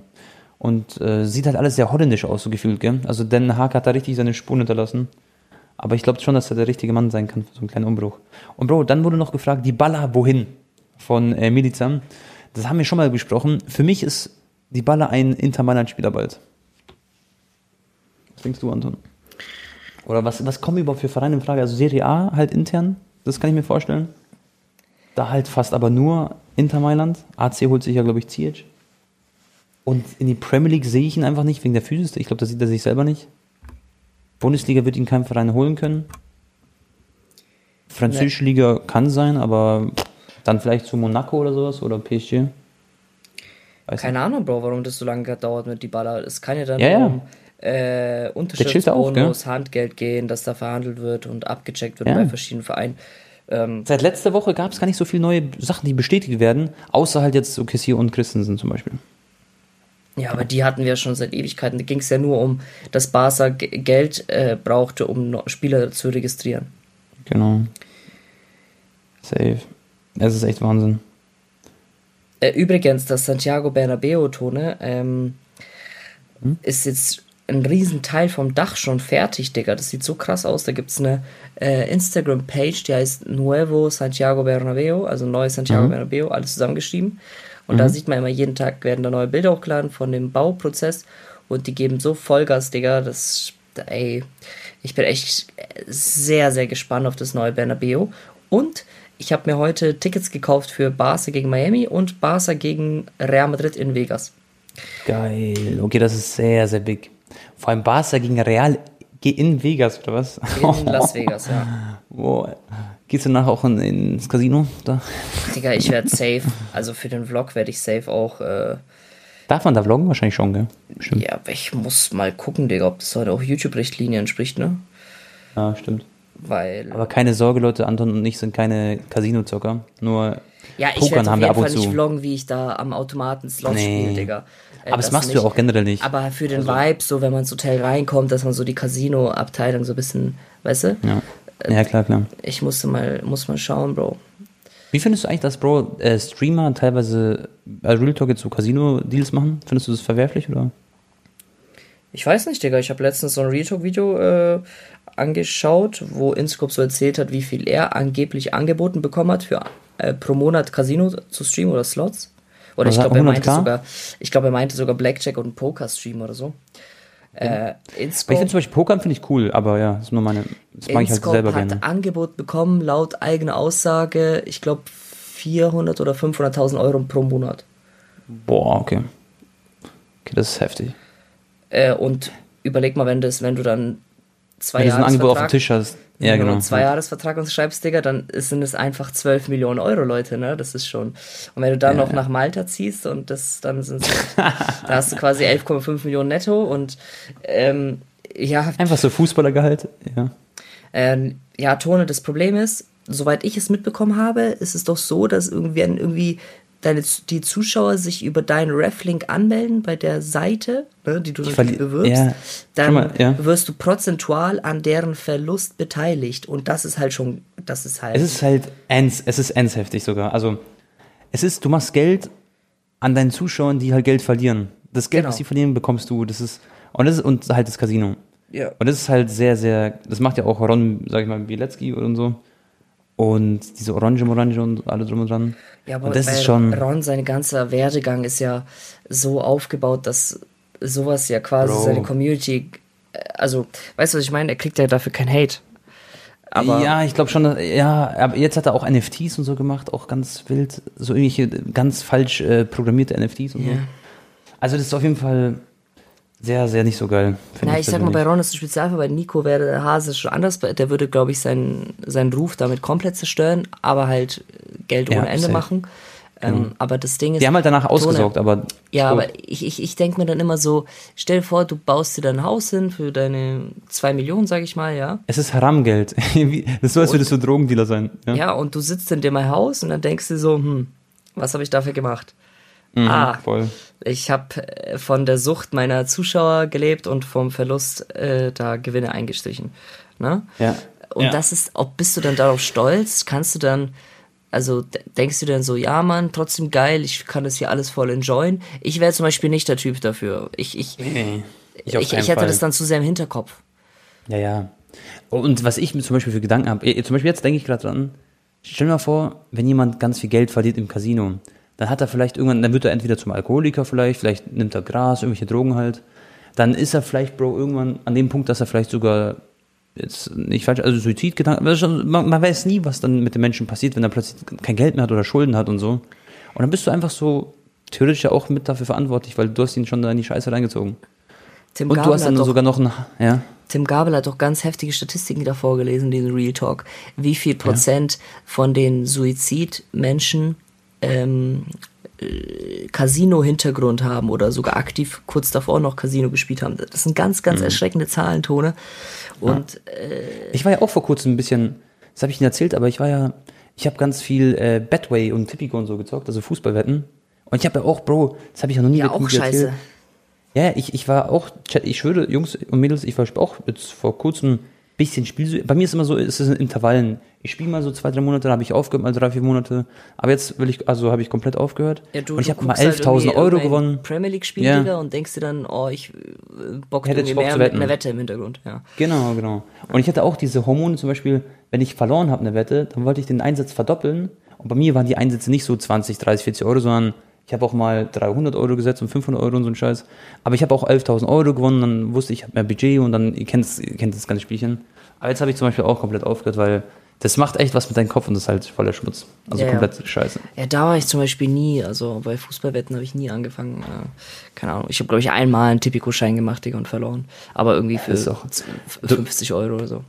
Und äh, sieht halt alles sehr holländisch aus, so gefühlt, gell? Also Den Haag hat da richtig seine Spuren hinterlassen. Aber ich glaube schon, dass er der richtige Mann sein kann für so einen kleinen Umbruch. Und Bro, dann wurde noch gefragt, die Baller wohin? Von äh, Milica. Das haben wir schon mal besprochen. Für mich ist die Baller ein Inter Mailand-Spieler bald. Was denkst du, Anton? Oder was, was kommen überhaupt für Vereine in Frage? Also Serie A halt intern, das kann ich mir vorstellen. Da halt fast aber nur Inter Mailand. AC holt sich ja, glaube ich, Ziyech. Und in die Premier League sehe ich ihn einfach nicht, wegen der Physis. Ich glaube, da sieht er sich selber nicht. Bundesliga wird ihn kein Verein holen können. Französische nee. Liga kann sein, aber dann vielleicht zu Monaco oder sowas oder PSG. Weiß Keine nicht. Ahnung, Bro, warum das so lange gedauert mit die Baller. Es kann ja dann ja, um äh, Unterschriftsbonus, Handgeld gehen, dass da verhandelt wird und abgecheckt wird ja. bei verschiedenen Vereinen. Ähm, Seit letzter Woche gab es gar nicht so viele neue Sachen, die bestätigt werden, außer halt jetzt so Kessier und Christensen zum Beispiel. Ja, aber die hatten wir schon seit Ewigkeiten. Da ging es ja nur um, dass Barca Geld äh, brauchte, um Spieler zu registrieren. Genau. Safe. Es ist echt Wahnsinn. Äh, übrigens, das Santiago Bernabeo-Tone ähm, hm? ist jetzt ein Riesenteil vom Dach schon fertig, Digga. Das sieht so krass aus. Da gibt es eine äh, Instagram-Page, die heißt Nuevo Santiago Bernabeo, also Neues Santiago mhm. Bernabeo, alles zusammengeschrieben. Und mhm. da sieht man immer, jeden Tag werden da neue Bilder hochgeladen von dem Bauprozess und die geben so Vollgas, Digga. Das, ey, ich bin echt sehr, sehr gespannt auf das neue Bernabeo. Und ich habe mir heute Tickets gekauft für Barca gegen Miami und Barca gegen Real Madrid in Vegas. Geil. Okay, das ist sehr, sehr big. Vor allem Barca gegen Real in Vegas, oder was? In Las Vegas, ja. Boah. Gehst du nachher auch in, ins Casino? Da? Digga, ich werde safe. Also für den Vlog werde ich safe auch. Äh, Darf man da vloggen? Wahrscheinlich schon, gell? Stimmt. Ja, aber ich muss mal gucken, Digga, ob das heute auch YouTube-Richtlinien entspricht, ne? Ja, stimmt. Weil. Aber keine Sorge, Leute, Anton und ich sind keine Casino-Zocker. Nur ja, ich werde auf jeden Fall nicht vloggen, wie ich da am Automaten Slots nee. spiele, Digga. Äh, aber das machst nicht. du auch generell nicht. Aber für den also. Vibe, so wenn man ins Hotel reinkommt, dass man so die Casino-Abteilung so ein bisschen, weißt du? Ja. Ja, klar, klar. Ich musste mal, muss mal schauen, Bro. Wie findest du eigentlich, dass Bro äh, Streamer teilweise äh, Real Talk jetzt so Casino-Deals machen? Findest du das verwerflich oder? Ich weiß nicht, Digga. Ich habe letztens so ein Real Talk-Video äh, angeschaut, wo Inscope so erzählt hat, wie viel er angeblich angeboten bekommen hat für äh, pro Monat Casino zu streamen oder Slots. Oder Was ich glaube, er meinte sogar, ich glaube, er meinte sogar Blackjack und Poker-Stream oder so. Äh, ich finde zum Beispiel Poker finde ich cool, aber ja, das ist nur meine, das mag ich halt selber hat gerne. Angebot bekommen, laut eigener Aussage, ich glaube 400 oder 500.000 Euro pro Monat. Boah, okay. Okay, das ist heftig. Äh, und überleg mal, wenn, das, wenn du dann zwei Jahre. Wenn du so ein Angebot auf dem Tisch hast. Ja, Wenn genau. Wenn du zwei Jahresvertrag unterschreibst, Digga, dann sind es einfach 12 Millionen Euro, Leute, ne? Das ist schon. Und wenn du dann ja, noch ja. nach Malta ziehst und das dann sind da hast du quasi 11,5 Millionen netto und ähm, ja. Einfach so Fußballergehalt, ja. Ähm, ja, Tone, das Problem ist, soweit ich es mitbekommen habe, ist es doch so, dass irgendwie, irgendwie deine, die Zuschauer sich über deinen Reflink anmelden bei der Seite, ne, die du natürlich bewirbst, ja. dann mal, ja. wirst du prozentual an deren Verlust beteiligt. Und das ist halt schon, das ist halt. Es ist halt ends, es ist ends heftig sogar. Also, es ist, du machst Geld an deinen Zuschauern, die halt Geld verlieren. Das Geld, genau. was sie verlieren, bekommst du. Das ist, und das ist, und halt das Casino. Ja. Und das ist halt sehr, sehr, das macht ja auch Ron, sag ich mal, Bielecki und so. Und diese Orange Orange und alle drum und dran. Ja, aber das ist schon Ron, sein ganzer Werdegang ist ja so aufgebaut, dass sowas ja quasi Bro. seine Community, äh, also, weißt du, was ich meine? Er kriegt ja dafür kein Hate. Aber ja, ich glaube schon, ja, aber jetzt hat er auch NFTs und so gemacht, auch ganz wild, so irgendwelche ganz falsch äh, programmierte NFTs und yeah. so. Also das ist auf jeden Fall sehr, sehr nicht so geil. Na, ich, ich sag mal, bei Ron ist es Spezialfall, bei Nico wäre der Hase schon anders. Der würde, glaube ich, seinen, seinen Ruf damit komplett zerstören, aber halt Geld ohne ja, Ende machen. Ähm, mhm. Aber das Ding ist. Die haben halt danach ausgesorgt, aber. Ja, aber ich, ich, ich denke mir dann immer so: stell dir vor, du baust dir dein Haus hin für deine zwei Millionen, sag ich mal, ja. Es ist Haramgeld. das ist so, als würdest du Drogendealer sein. Ja? ja, und du sitzt in dem Haus und dann denkst du so: hm, was habe ich dafür gemacht? Mhm, ah, voll. ich habe äh, von der Sucht meiner Zuschauer gelebt und vom Verlust äh, da Gewinne eingestrichen. Ne? Ja. Und ja. das ist, ob bist du dann darauf stolz? Kannst du dann, also denkst du dann so, ja Mann, trotzdem geil, ich kann das hier alles voll enjoyen. Ich wäre zum Beispiel nicht der Typ dafür. Ich, ich, nee, ich, ich, ich hätte das dann zu sehr im Hinterkopf. Ja, ja. Und was ich mir zum Beispiel für Gedanken habe, zum Beispiel jetzt denke ich gerade dran, stell dir mal vor, wenn jemand ganz viel Geld verliert im Casino, dann hat er vielleicht irgendwann, dann wird er entweder zum Alkoholiker vielleicht, vielleicht nimmt er Gras, irgendwelche Drogen halt. Dann ist er vielleicht, Bro, irgendwann an dem Punkt, dass er vielleicht sogar jetzt nicht falsch, also Suizidgedanken, man, man weiß nie, was dann mit dem Menschen passiert, wenn er plötzlich kein Geld mehr hat oder Schulden hat und so. Und dann bist du einfach so theoretisch ja auch mit dafür verantwortlich, weil du hast ihn schon da in die Scheiße reingezogen. Tim und Gabel du hast dann doch, sogar noch ein, ja. Tim Gabel hat doch ganz heftige Statistiken davor gelesen, diesen Real Talk. Wie viel Prozent ja. von den Suizidmenschen ähm, äh, Casino-Hintergrund haben oder sogar aktiv kurz davor noch Casino gespielt haben. Das sind ganz, ganz mhm. erschreckende Zahlentone. Und ja. äh, ich war ja auch vor kurzem ein bisschen, das habe ich Ihnen erzählt, aber ich war ja, ich habe ganz viel äh, Betway und Tipico und so gezockt, also Fußballwetten. Und ich habe ja auch, Bro, das habe ich ja noch nie ja, auch scheiße. Erzählt. Ja, ich, ich war auch, ich schwöre, Jungs und Mädels, ich war auch jetzt vor kurzem bisschen Spiel. Bei mir ist immer so, ist es in Intervallen. Ich spiele mal so zwei, drei Monate, dann habe ich aufgehört, mal drei, vier Monate. Aber jetzt will ich, also habe ich komplett aufgehört. Ja, du, und ich habe mal 11.000 halt Euro gewonnen. Premier League Spiel ja. und denkst dir dann, oh, ich äh, bock irgendwie mehr mit einer Wette im Hintergrund. Ja. Genau, genau. Und ich hatte auch diese Hormone zum Beispiel, wenn ich verloren habe eine Wette, dann wollte ich den Einsatz verdoppeln. Und bei mir waren die Einsätze nicht so 20, 30, 40 Euro, sondern ich habe auch mal 300 Euro gesetzt und 500 Euro und so ein Scheiß. Aber ich habe auch 11.000 Euro gewonnen, dann wusste ich, ich habe mehr Budget und dann, ihr kennt, ihr kennt das ganze Spielchen. Aber jetzt habe ich zum Beispiel auch komplett aufgehört, weil das macht echt was mit deinem Kopf und das ist halt voller Schmutz. Also ja, komplett ja. scheiße. Ja, da war ich zum Beispiel nie, also bei Fußballwetten habe ich nie angefangen. Äh, keine Ahnung, ich habe glaube ich einmal einen Tipico-Schein gemacht, Digga, und verloren. Aber irgendwie für auch, 50 Euro oder so.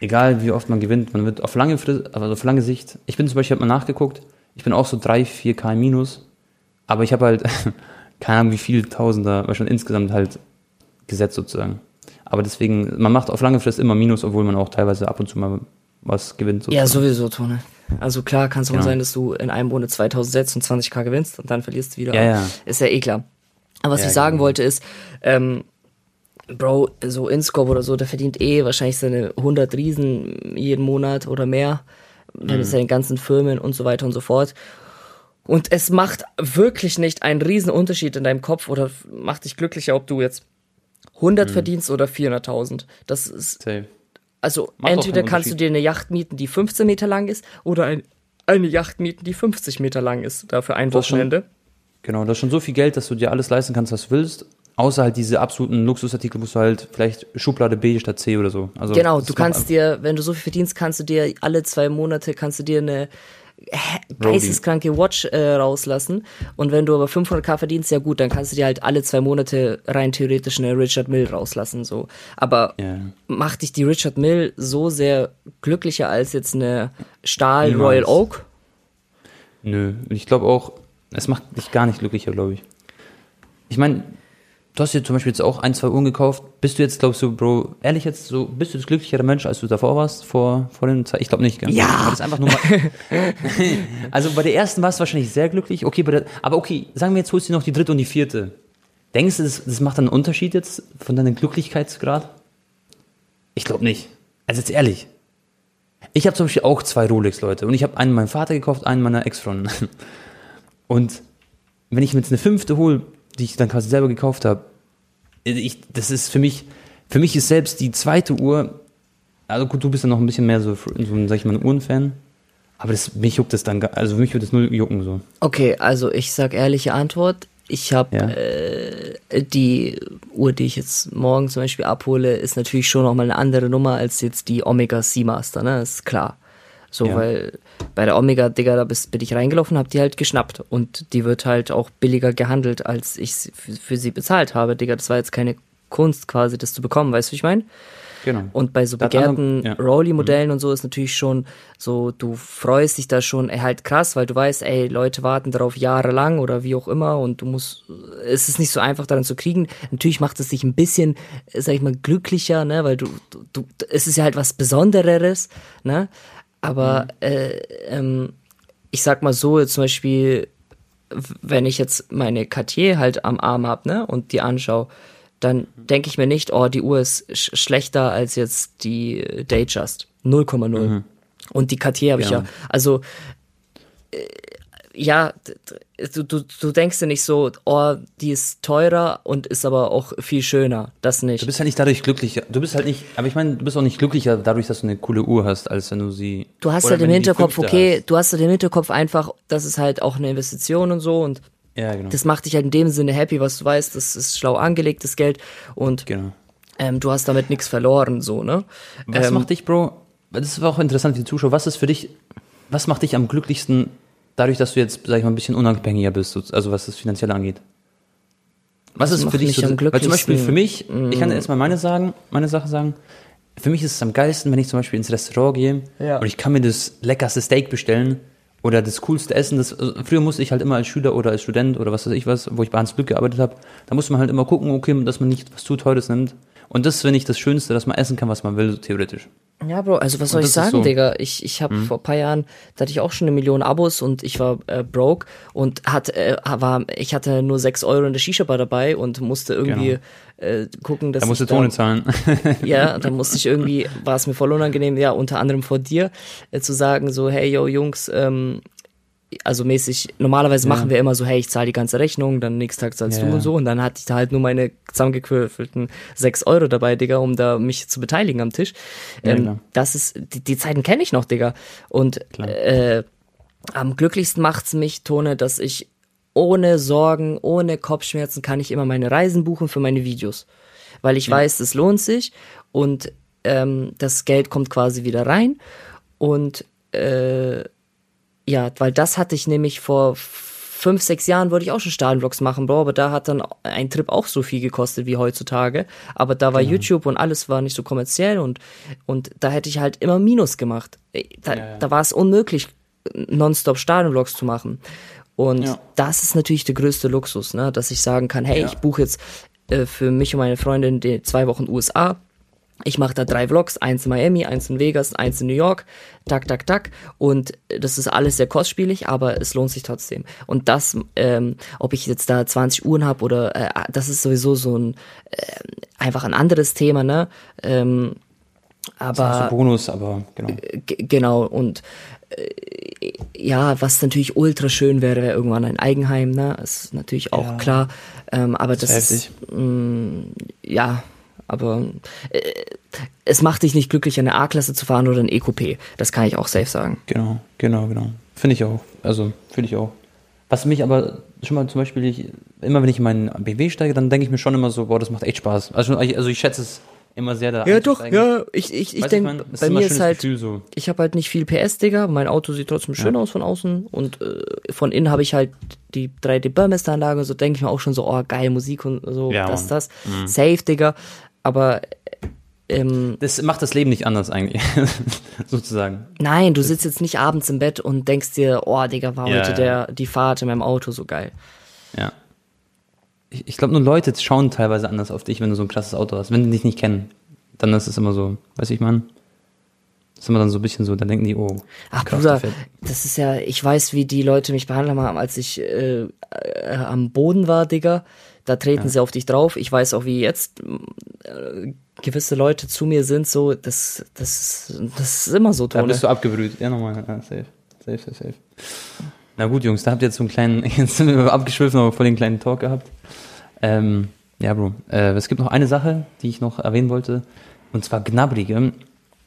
Egal wie oft man gewinnt, man wird auf lange Frist, also auf lange Sicht. Ich bin zum Beispiel, habe mal nachgeguckt, ich bin auch so 3, 4 K minus, aber ich habe halt, keine Ahnung wie viel Tausender, schon insgesamt halt gesetzt sozusagen. Aber deswegen, man macht auf lange Frist immer Minus, obwohl man auch teilweise ab und zu mal was gewinnt. Sozusagen. Ja, sowieso, Tone. Also klar kann es auch genau. sein, dass du in einem Monat 2000 setzt und 20k gewinnst und dann verlierst du wieder. Ja, ja. Ist ja eh klar. Aber was ja, ich sagen genau. wollte ist, ähm, Bro, so Inscope oder so, der verdient eh wahrscheinlich seine 100 Riesen jeden Monat oder mehr, wenn mhm. es seine ganzen Firmen und so weiter und so fort. Und es macht wirklich nicht einen riesen Unterschied in deinem Kopf oder macht dich glücklicher, ob du jetzt 100 mhm. verdienst oder 400.000. Das ist. Safe. Also Macht entweder kannst du dir eine Yacht mieten, die 15 Meter lang ist, oder ein, eine Yacht mieten, die 50 Meter lang ist, dafür ein Wochenende. Schon, genau, das ist schon so viel Geld, dass du dir alles leisten kannst, was du willst. Außer halt diese absoluten Luxusartikel musst du halt vielleicht Schublade B statt C oder so. Also genau, du kannst dir, wenn du so viel verdienst, kannst du dir alle zwei Monate kannst du dir eine geisteskranke Watch äh, rauslassen. Und wenn du aber 500k verdienst, ja gut, dann kannst du dir halt alle zwei Monate rein theoretisch eine Richard Mill rauslassen. So. Aber yeah. macht dich die Richard Mill so sehr glücklicher als jetzt eine Stahl Niemals. Royal Oak? Nö, ich glaube auch, es macht dich gar nicht glücklicher, glaube ich. Ich meine, Du hast dir zum Beispiel jetzt auch ein, zwei Uhren gekauft. Bist du jetzt, glaubst du, Bro, ehrlich jetzt, so, bist du das glücklichere Mensch, als du davor warst, vor, vor den Zeit? Ich glaube nicht, gell? Ja! Das einfach nur also bei der ersten warst du wahrscheinlich sehr glücklich. Okay, der, aber okay, sagen wir jetzt, holst du noch die dritte und die vierte. Denkst du, das, das macht einen Unterschied jetzt von deinem Glücklichkeitsgrad? Ich glaube nicht. Also jetzt ehrlich. Ich habe zum Beispiel auch zwei Rolex, Leute. Und ich habe einen meinem Vater gekauft, einen meiner Ex-Freundin. Und wenn ich mir jetzt eine fünfte hole, die ich dann quasi selber gekauft habe, ich, das ist für mich, für mich ist selbst die zweite Uhr, also gut, du bist ja noch ein bisschen mehr so, so sag ich mal, ein Uhrenfan. Aber das, mich juckt das dann, also mich würde das nur jucken so. Okay, also ich sag ehrliche Antwort. Ich habe ja. äh, die Uhr, die ich jetzt morgen zum Beispiel abhole, ist natürlich schon nochmal eine andere Nummer als jetzt die Omega Seamaster, ne? Das ist klar. So, ja. weil bei der Omega, Digga, da bin ich reingelaufen, hab die halt geschnappt. Und die wird halt auch billiger gehandelt, als ich für sie bezahlt habe. Digga, das war jetzt keine Kunst quasi, das zu bekommen, weißt du, wie ich meine? Genau. Und bei so begehrten ja. Rolli-Modellen mhm. und so ist natürlich schon so, du freust dich da schon ey, halt krass, weil du weißt, ey, Leute warten darauf jahrelang oder wie auch immer und du musst, es ist nicht so einfach daran zu kriegen. Natürlich macht es dich ein bisschen, sag ich mal, glücklicher, ne, weil du, du, du es ist ja halt was Besondereres, ne, aber mhm. äh, ähm, ich sag mal so, zum Beispiel, wenn ich jetzt meine Cartier halt am Arm hab, ne, und die anschaue, dann mhm. denke ich mir nicht, oh, die Uhr ist sch schlechter als jetzt die Datejust. 0,0. Mhm. Und die Cartier habe ich ja. ja. Also äh, ja, du, du, du denkst dir nicht so, oh, die ist teurer und ist aber auch viel schöner. Das nicht. Du bist halt nicht dadurch glücklicher. Du bist halt nicht, aber ich meine, du bist auch nicht glücklicher dadurch, dass du eine coole Uhr hast, als wenn du sie. Du hast halt im Hinterkopf, okay, hast. du hast halt im Hinterkopf einfach, das ist halt auch eine Investition und so und ja, genau. das macht dich halt in dem Sinne happy, was du weißt, das ist schlau angelegtes Geld und genau. ähm, du hast damit nichts verloren, so, ne? Was ähm, macht dich, Bro? Das war auch interessant für die Zuschauer. Was ist für dich, was macht dich am glücklichsten dadurch, dass du jetzt, sag ich mal, ein bisschen unabhängiger bist, also was das finanziell angeht? Was ist für dich so, weil zum Beispiel für mich, mm. ich kann jetzt mal meine sagen, meine Sache sagen, für mich ist es am geilsten, wenn ich zum Beispiel ins Restaurant gehe ja. und ich kann mir das leckerste Steak bestellen oder das coolste Essen. Das, also früher musste ich halt immer als Schüler oder als Student oder was weiß ich was, wo ich bei Hans Glück gearbeitet habe, da musste man halt immer gucken, okay, dass man nicht was zu teures nimmt. Und das finde ich das Schönste, dass man essen kann, was man will, theoretisch. Ja, Bro, also was soll ich sagen, so. Digga? Ich, ich habe mhm. vor paar Jahren, da hatte ich auch schon eine Million Abos und ich war äh, broke und hat, äh, war, ich hatte nur sechs Euro in der Shisha-Bar dabei und musste irgendwie genau. äh, gucken, dass Da musste Tone zahlen. ja, da musste ich irgendwie, war es mir voll unangenehm, ja, unter anderem vor dir, äh, zu sagen so, hey, yo, Jungs, ähm, also mäßig, normalerweise ja. machen wir immer so, hey, ich zahle die ganze Rechnung, dann nächsten Tag zahlst ja. du und so. Und dann hatte ich da halt nur meine zusammengewürfelten sechs Euro dabei, Digga, um da mich zu beteiligen am Tisch. Ähm, ja, das ist, die, die Zeiten kenne ich noch, Digga. Und äh, am glücklichsten macht's mich, Tone, dass ich ohne Sorgen, ohne Kopfschmerzen kann ich immer meine Reisen buchen für meine Videos. Weil ich weiß, es lohnt sich und ähm, das Geld kommt quasi wieder rein. Und äh, ja, weil das hatte ich nämlich vor fünf, sechs Jahren wollte ich auch schon Stadionvlogs machen, Bro, aber da hat dann ein Trip auch so viel gekostet wie heutzutage. Aber da war genau. YouTube und alles war nicht so kommerziell und, und da hätte ich halt immer Minus gemacht. Äh, da, ja, ja. da war es unmöglich, nonstop Stadionvlogs zu machen. Und ja. das ist natürlich der größte Luxus, ne? dass ich sagen kann, hey, ich buche jetzt äh, für mich und meine Freundin die zwei Wochen USA ich mache da drei Vlogs, eins in Miami, eins in Vegas, eins in New York, tak, tak, tak. Und das ist alles sehr kostspielig, aber es lohnt sich trotzdem. Und das, ähm, ob ich jetzt da 20 Uhren habe oder äh, das ist sowieso so ein äh, einfach ein anderes Thema, ne? Ähm, aber das ist so Bonus, aber genau. Genau und äh, ja, was natürlich ultra schön wäre, wäre irgendwann ein Eigenheim, ne? Ist natürlich auch ja, klar. Ähm, aber das, das ist, mh, mm, ja, aber äh, es macht dich nicht glücklich, eine A-Klasse zu fahren oder ein EQP. Das kann ich auch safe sagen. Genau, genau, genau. Finde ich auch. Also, finde ich auch. Was mich aber schon mal zum Beispiel, ich, immer wenn ich in meinen BW steige, dann denke ich mir schon immer so, boah, das macht echt Spaß. Also, also ich schätze es immer sehr da Ja, doch, ja, ich, ich, ich denke, bei mir ist halt, so. ich habe halt nicht viel PS, Digga, mein Auto sieht trotzdem schön ja. aus von außen und äh, von innen habe ich halt die 3D-Burmester-Anlage, so denke ich mir auch schon so, oh, geil, Musik und so, ja, das, das, mhm. safe, Digga, aber ähm, das macht das Leben nicht anders eigentlich, sozusagen. Nein, du sitzt jetzt nicht abends im Bett und denkst dir, oh Digga, war ja, heute der, die Fahrt in meinem Auto so geil. Ja. Ich, ich glaube, nur Leute schauen teilweise anders auf dich, wenn du so ein krasses Auto hast. Wenn die dich nicht kennen, dann ist es immer so, weiß ich man. Das ist immer dann so ein bisschen so, dann denken die, oh. Ach Bruder, das ist ja, ich weiß, wie die Leute mich behandelt haben, als ich äh, äh, am Boden war, Digga da treten ja. sie auf dich drauf. Ich weiß auch, wie jetzt äh, gewisse Leute zu mir sind, so, das, das, das ist immer so, Tone. Da bist du abgebrüht. Ja, nochmal. Ja, safe. Safe, safe, safe. Na gut, Jungs, da habt ihr jetzt so einen kleinen, jetzt sind wir abgeschwiffen, aber vor den kleinen Talk gehabt. Ähm, ja, Bro. Äh, es gibt noch eine Sache, die ich noch erwähnen wollte. Und zwar Gnabrige,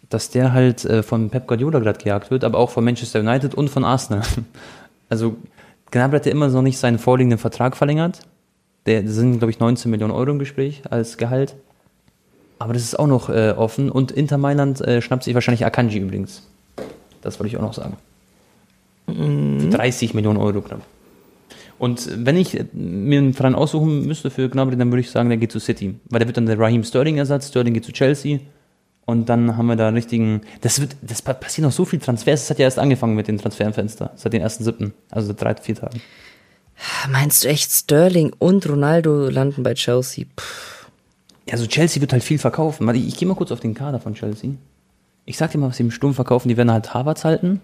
dass der halt äh, von Pep Guardiola gerade gejagt wird, aber auch von Manchester United und von Arsenal. Also Gnabry hat ja immer noch nicht seinen vorliegenden Vertrag verlängert. Der sind, glaube ich, 19 Millionen Euro im Gespräch als Gehalt. Aber das ist auch noch äh, offen. Und Inter Mailand äh, schnappt sich wahrscheinlich Akanji übrigens. Das wollte ich auch noch sagen. Mhm. Für 30 Millionen Euro knapp. Und wenn ich mir einen Verein aussuchen müsste für Gnabry, dann würde ich sagen, der geht zu City. Weil der wird dann der Raheem Sterling-Ersatz. Sterling geht zu Chelsea. Und dann haben wir da einen richtigen. Das wird, das passiert noch so viel Transfers. Das hat ja erst angefangen mit dem Transferfenster. Seit den ersten siebten. Also seit drei, vier Tagen. Meinst du echt, Sterling und Ronaldo landen bei Chelsea? Puh. Also Chelsea wird halt viel verkaufen. Ich, ich gehe mal kurz auf den Kader von Chelsea. Ich sag dir mal, was sie im Sturm verkaufen. Die werden halt Harvards halten.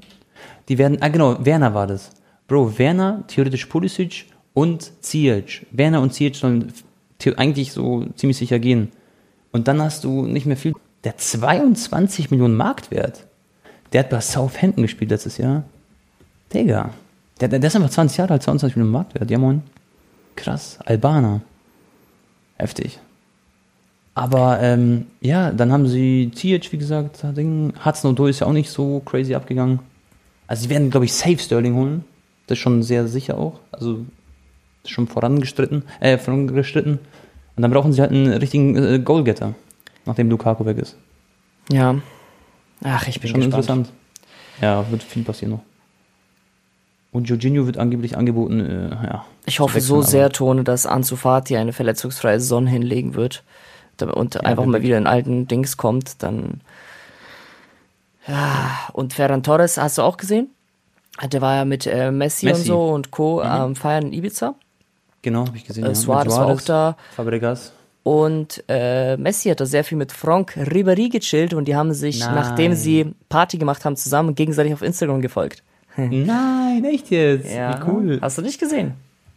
Die werden, ah genau, Werner war das. Bro, Werner, theoretisch Pulisic und Ziyech. Werner und Ziyech sollen eigentlich so ziemlich sicher gehen. Und dann hast du nicht mehr viel. Der 22 Millionen Marktwert. Der hat bei Southampton gespielt letztes Jahr. Digga. Der, der, ist einfach 20 Jahre alt, 22 Millionen Marktwert. Ja, moin. Krass. Albaner. Heftig. Aber ähm, ja, dann haben sie Ziyech, wie gesagt, Hudson Odoi ist ja auch nicht so crazy abgegangen. Also sie werden, glaube ich, safe Sterling holen. Das ist schon sehr sicher auch. Also schon vorangestritten, äh, vorangestritten. Und dann brauchen sie halt einen richtigen äh, Goalgetter, nachdem Lukaku weg ist. Ja. Ach, ich bin schon gespannt. interessant. Ja, wird viel passieren noch. Und Jorginho wird angeblich angeboten, äh, ja. Ich hoffe so sehr, Tone, dass Ansu Fati eine verletzungsfreie Saison hinlegen wird und ja, einfach mal wieder in alten Dings kommt, dann. Ja, und Ferran Torres hast du auch gesehen? Der war ja mit äh, Messi, Messi, und so und Co. Mhm. am Feiern in Ibiza. Genau, habe ich gesehen. Äh, ja. Suarez war auch da. Fabregas. Und äh, Messi hat da sehr viel mit Franck Ribéry gechillt und die haben sich, Nein. nachdem sie Party gemacht haben, zusammen gegenseitig auf Instagram gefolgt. Nein, echt jetzt? Ja. Wie cool. Hast du nicht gesehen?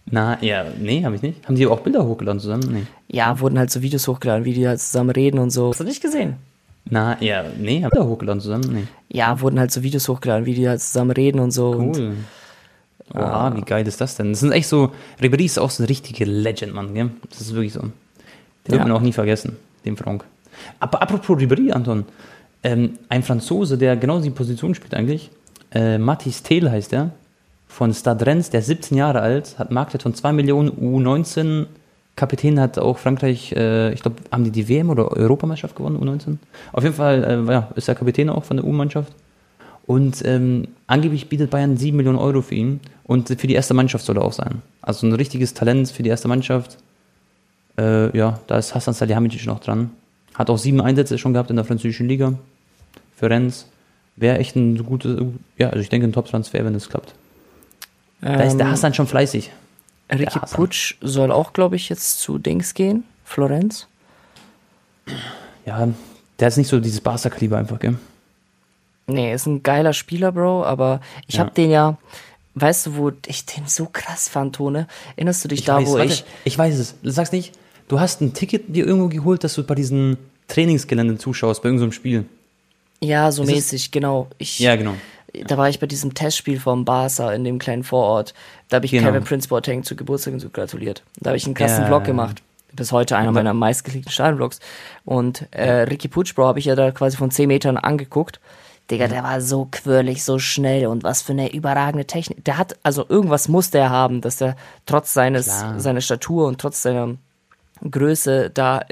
Na, ja, nee, habe ich nicht. Haben die auch Bilder hochgeladen zusammen? Nee. Ja, wurden halt so Videos hochgeladen, wie die halt zusammen reden und so. Hast du nicht gesehen? Na, ja, nee, haben Bilder hochgeladen zusammen? Nee. Ja, wurden halt so Videos hochgeladen, wie die halt zusammen reden und so. Cool. Und, Oha, wie geil ist das denn? Das sind echt so, Ribéry ist auch so eine richtige Legend, Mann, gell? Das ist wirklich so. Den ja. wird man auch nie vergessen, den Frank. Aber apropos Ribéry, Anton, ähm, ein Franzose, der genau die Position spielt eigentlich, äh, Mathis Thiel heißt der, von Stade Rennes, der ist 17 Jahre alt, hat Marktwert von 2 Millionen U19. Kapitän hat auch Frankreich, äh, ich glaube, haben die die WM oder Europameisterschaft gewonnen, U19? Auf jeden Fall äh, ja, ist er Kapitän auch von der U-Mannschaft. Und ähm, angeblich bietet Bayern 7 Millionen Euro für ihn. Und für die erste Mannschaft soll er auch sein. Also ein richtiges Talent für die erste Mannschaft. Äh, ja, da ist Hassan Salihamidzic noch dran. Hat auch sieben Einsätze schon gehabt in der französischen Liga. Für Rennes. Wäre echt ein gutes, ja, also ich denke ein Top-Transfer, wenn es klappt. Ähm, da ist der ähm, Hassan schon fleißig. Ricky Putsch soll auch, glaube ich, jetzt zu Dings gehen. Florenz. Ja, der ist nicht so dieses Barca-Kaliber einfach, gell? Nee, ist ein geiler Spieler, Bro, aber ich ja. habe den ja, weißt du, wo ich den so krass fand, Tone? Erinnerst du dich ich da, weiß, wo warte, ich. Ich weiß es. Du sagst nicht, du hast ein Ticket dir irgendwo geholt, dass du bei diesen Trainingsgelände zuschaust, bei irgendeinem Spiel. Ja, so ist mäßig, es? genau. Ich, ja, genau. Da war ich bei diesem Testspiel vom Barca in dem kleinen Vorort. Da habe ich genau. Kevin Prince Boateng zu Geburtstag und so gratuliert. Da habe ich einen krassen ja. Vlog gemacht. Bis heute einer meiner meistgeklickten Stadionvlogs. Und äh, Ricky Putsch, Bro, habe ich ja da quasi von 10 Metern angeguckt. Digga, der war so quirlig, so schnell und was für eine überragende Technik. Der hat, also irgendwas musste er haben, dass er trotz seines, Klar. seiner Statur und trotz seiner Größe da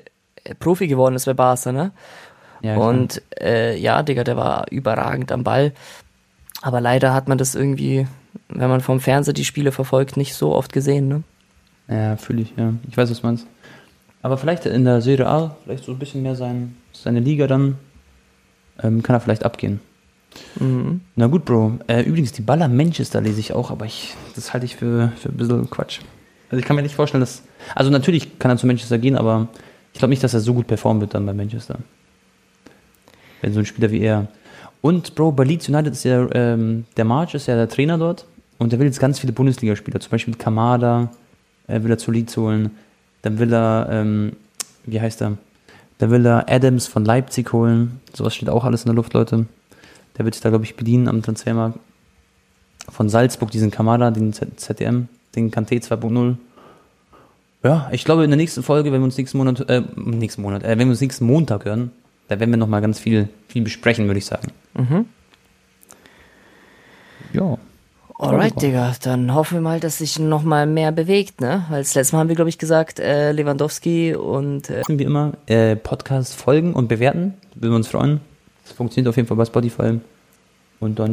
äh, Profi geworden ist bei Barca, ne? Ja, und äh, ja, Digga, der war überragend am Ball. Aber leider hat man das irgendwie, wenn man vom Fernseher die Spiele verfolgt, nicht so oft gesehen, ne? Ja, fühle ich, ja. Ich weiß, was du meinst. Aber vielleicht in der Serie A, vielleicht so ein bisschen mehr sein, seine Liga dann ähm, kann er vielleicht abgehen. Mhm. Na gut, Bro. Äh, übrigens, die Baller Manchester lese ich auch, aber ich, das halte ich für, für ein bisschen Quatsch. Also ich kann mir nicht vorstellen, dass. Also natürlich kann er zu Manchester gehen, aber ich glaube nicht, dass er so gut performen wird dann bei Manchester. Wenn so ein Spieler wie er. Und Bro, bei Leeds United ist ja, ähm, der March ist ja der Trainer dort und der will jetzt ganz viele Bundesligaspieler, zum Beispiel Kamada, äh, will er zu Leeds holen. Dann will er, ähm, wie heißt er? Da will er Adams von Leipzig holen. Sowas steht auch alles in der Luft, Leute. Der wird sich da, glaube ich, bedienen am Transfermarkt. Von Salzburg, diesen Kamada, den ZDM, den Kanté 2.0. Ja, ich glaube, in der nächsten Folge, wenn wir uns nächsten Monat, äh, nächsten Monat, äh, wenn wir uns nächsten Montag hören, da werden wir nochmal ganz viel, viel besprechen, würde ich sagen. Mhm. Ja. Alright, Digga, dann hoffen wir mal, dass sich noch mal mehr bewegt, ne? Weil das letzte Mal haben wir, glaube ich, gesagt, äh, Lewandowski und äh wie immer äh, Podcast folgen und bewerten, würden wir uns freuen. Das funktioniert auf jeden Fall bei Spotify. Und dann ja.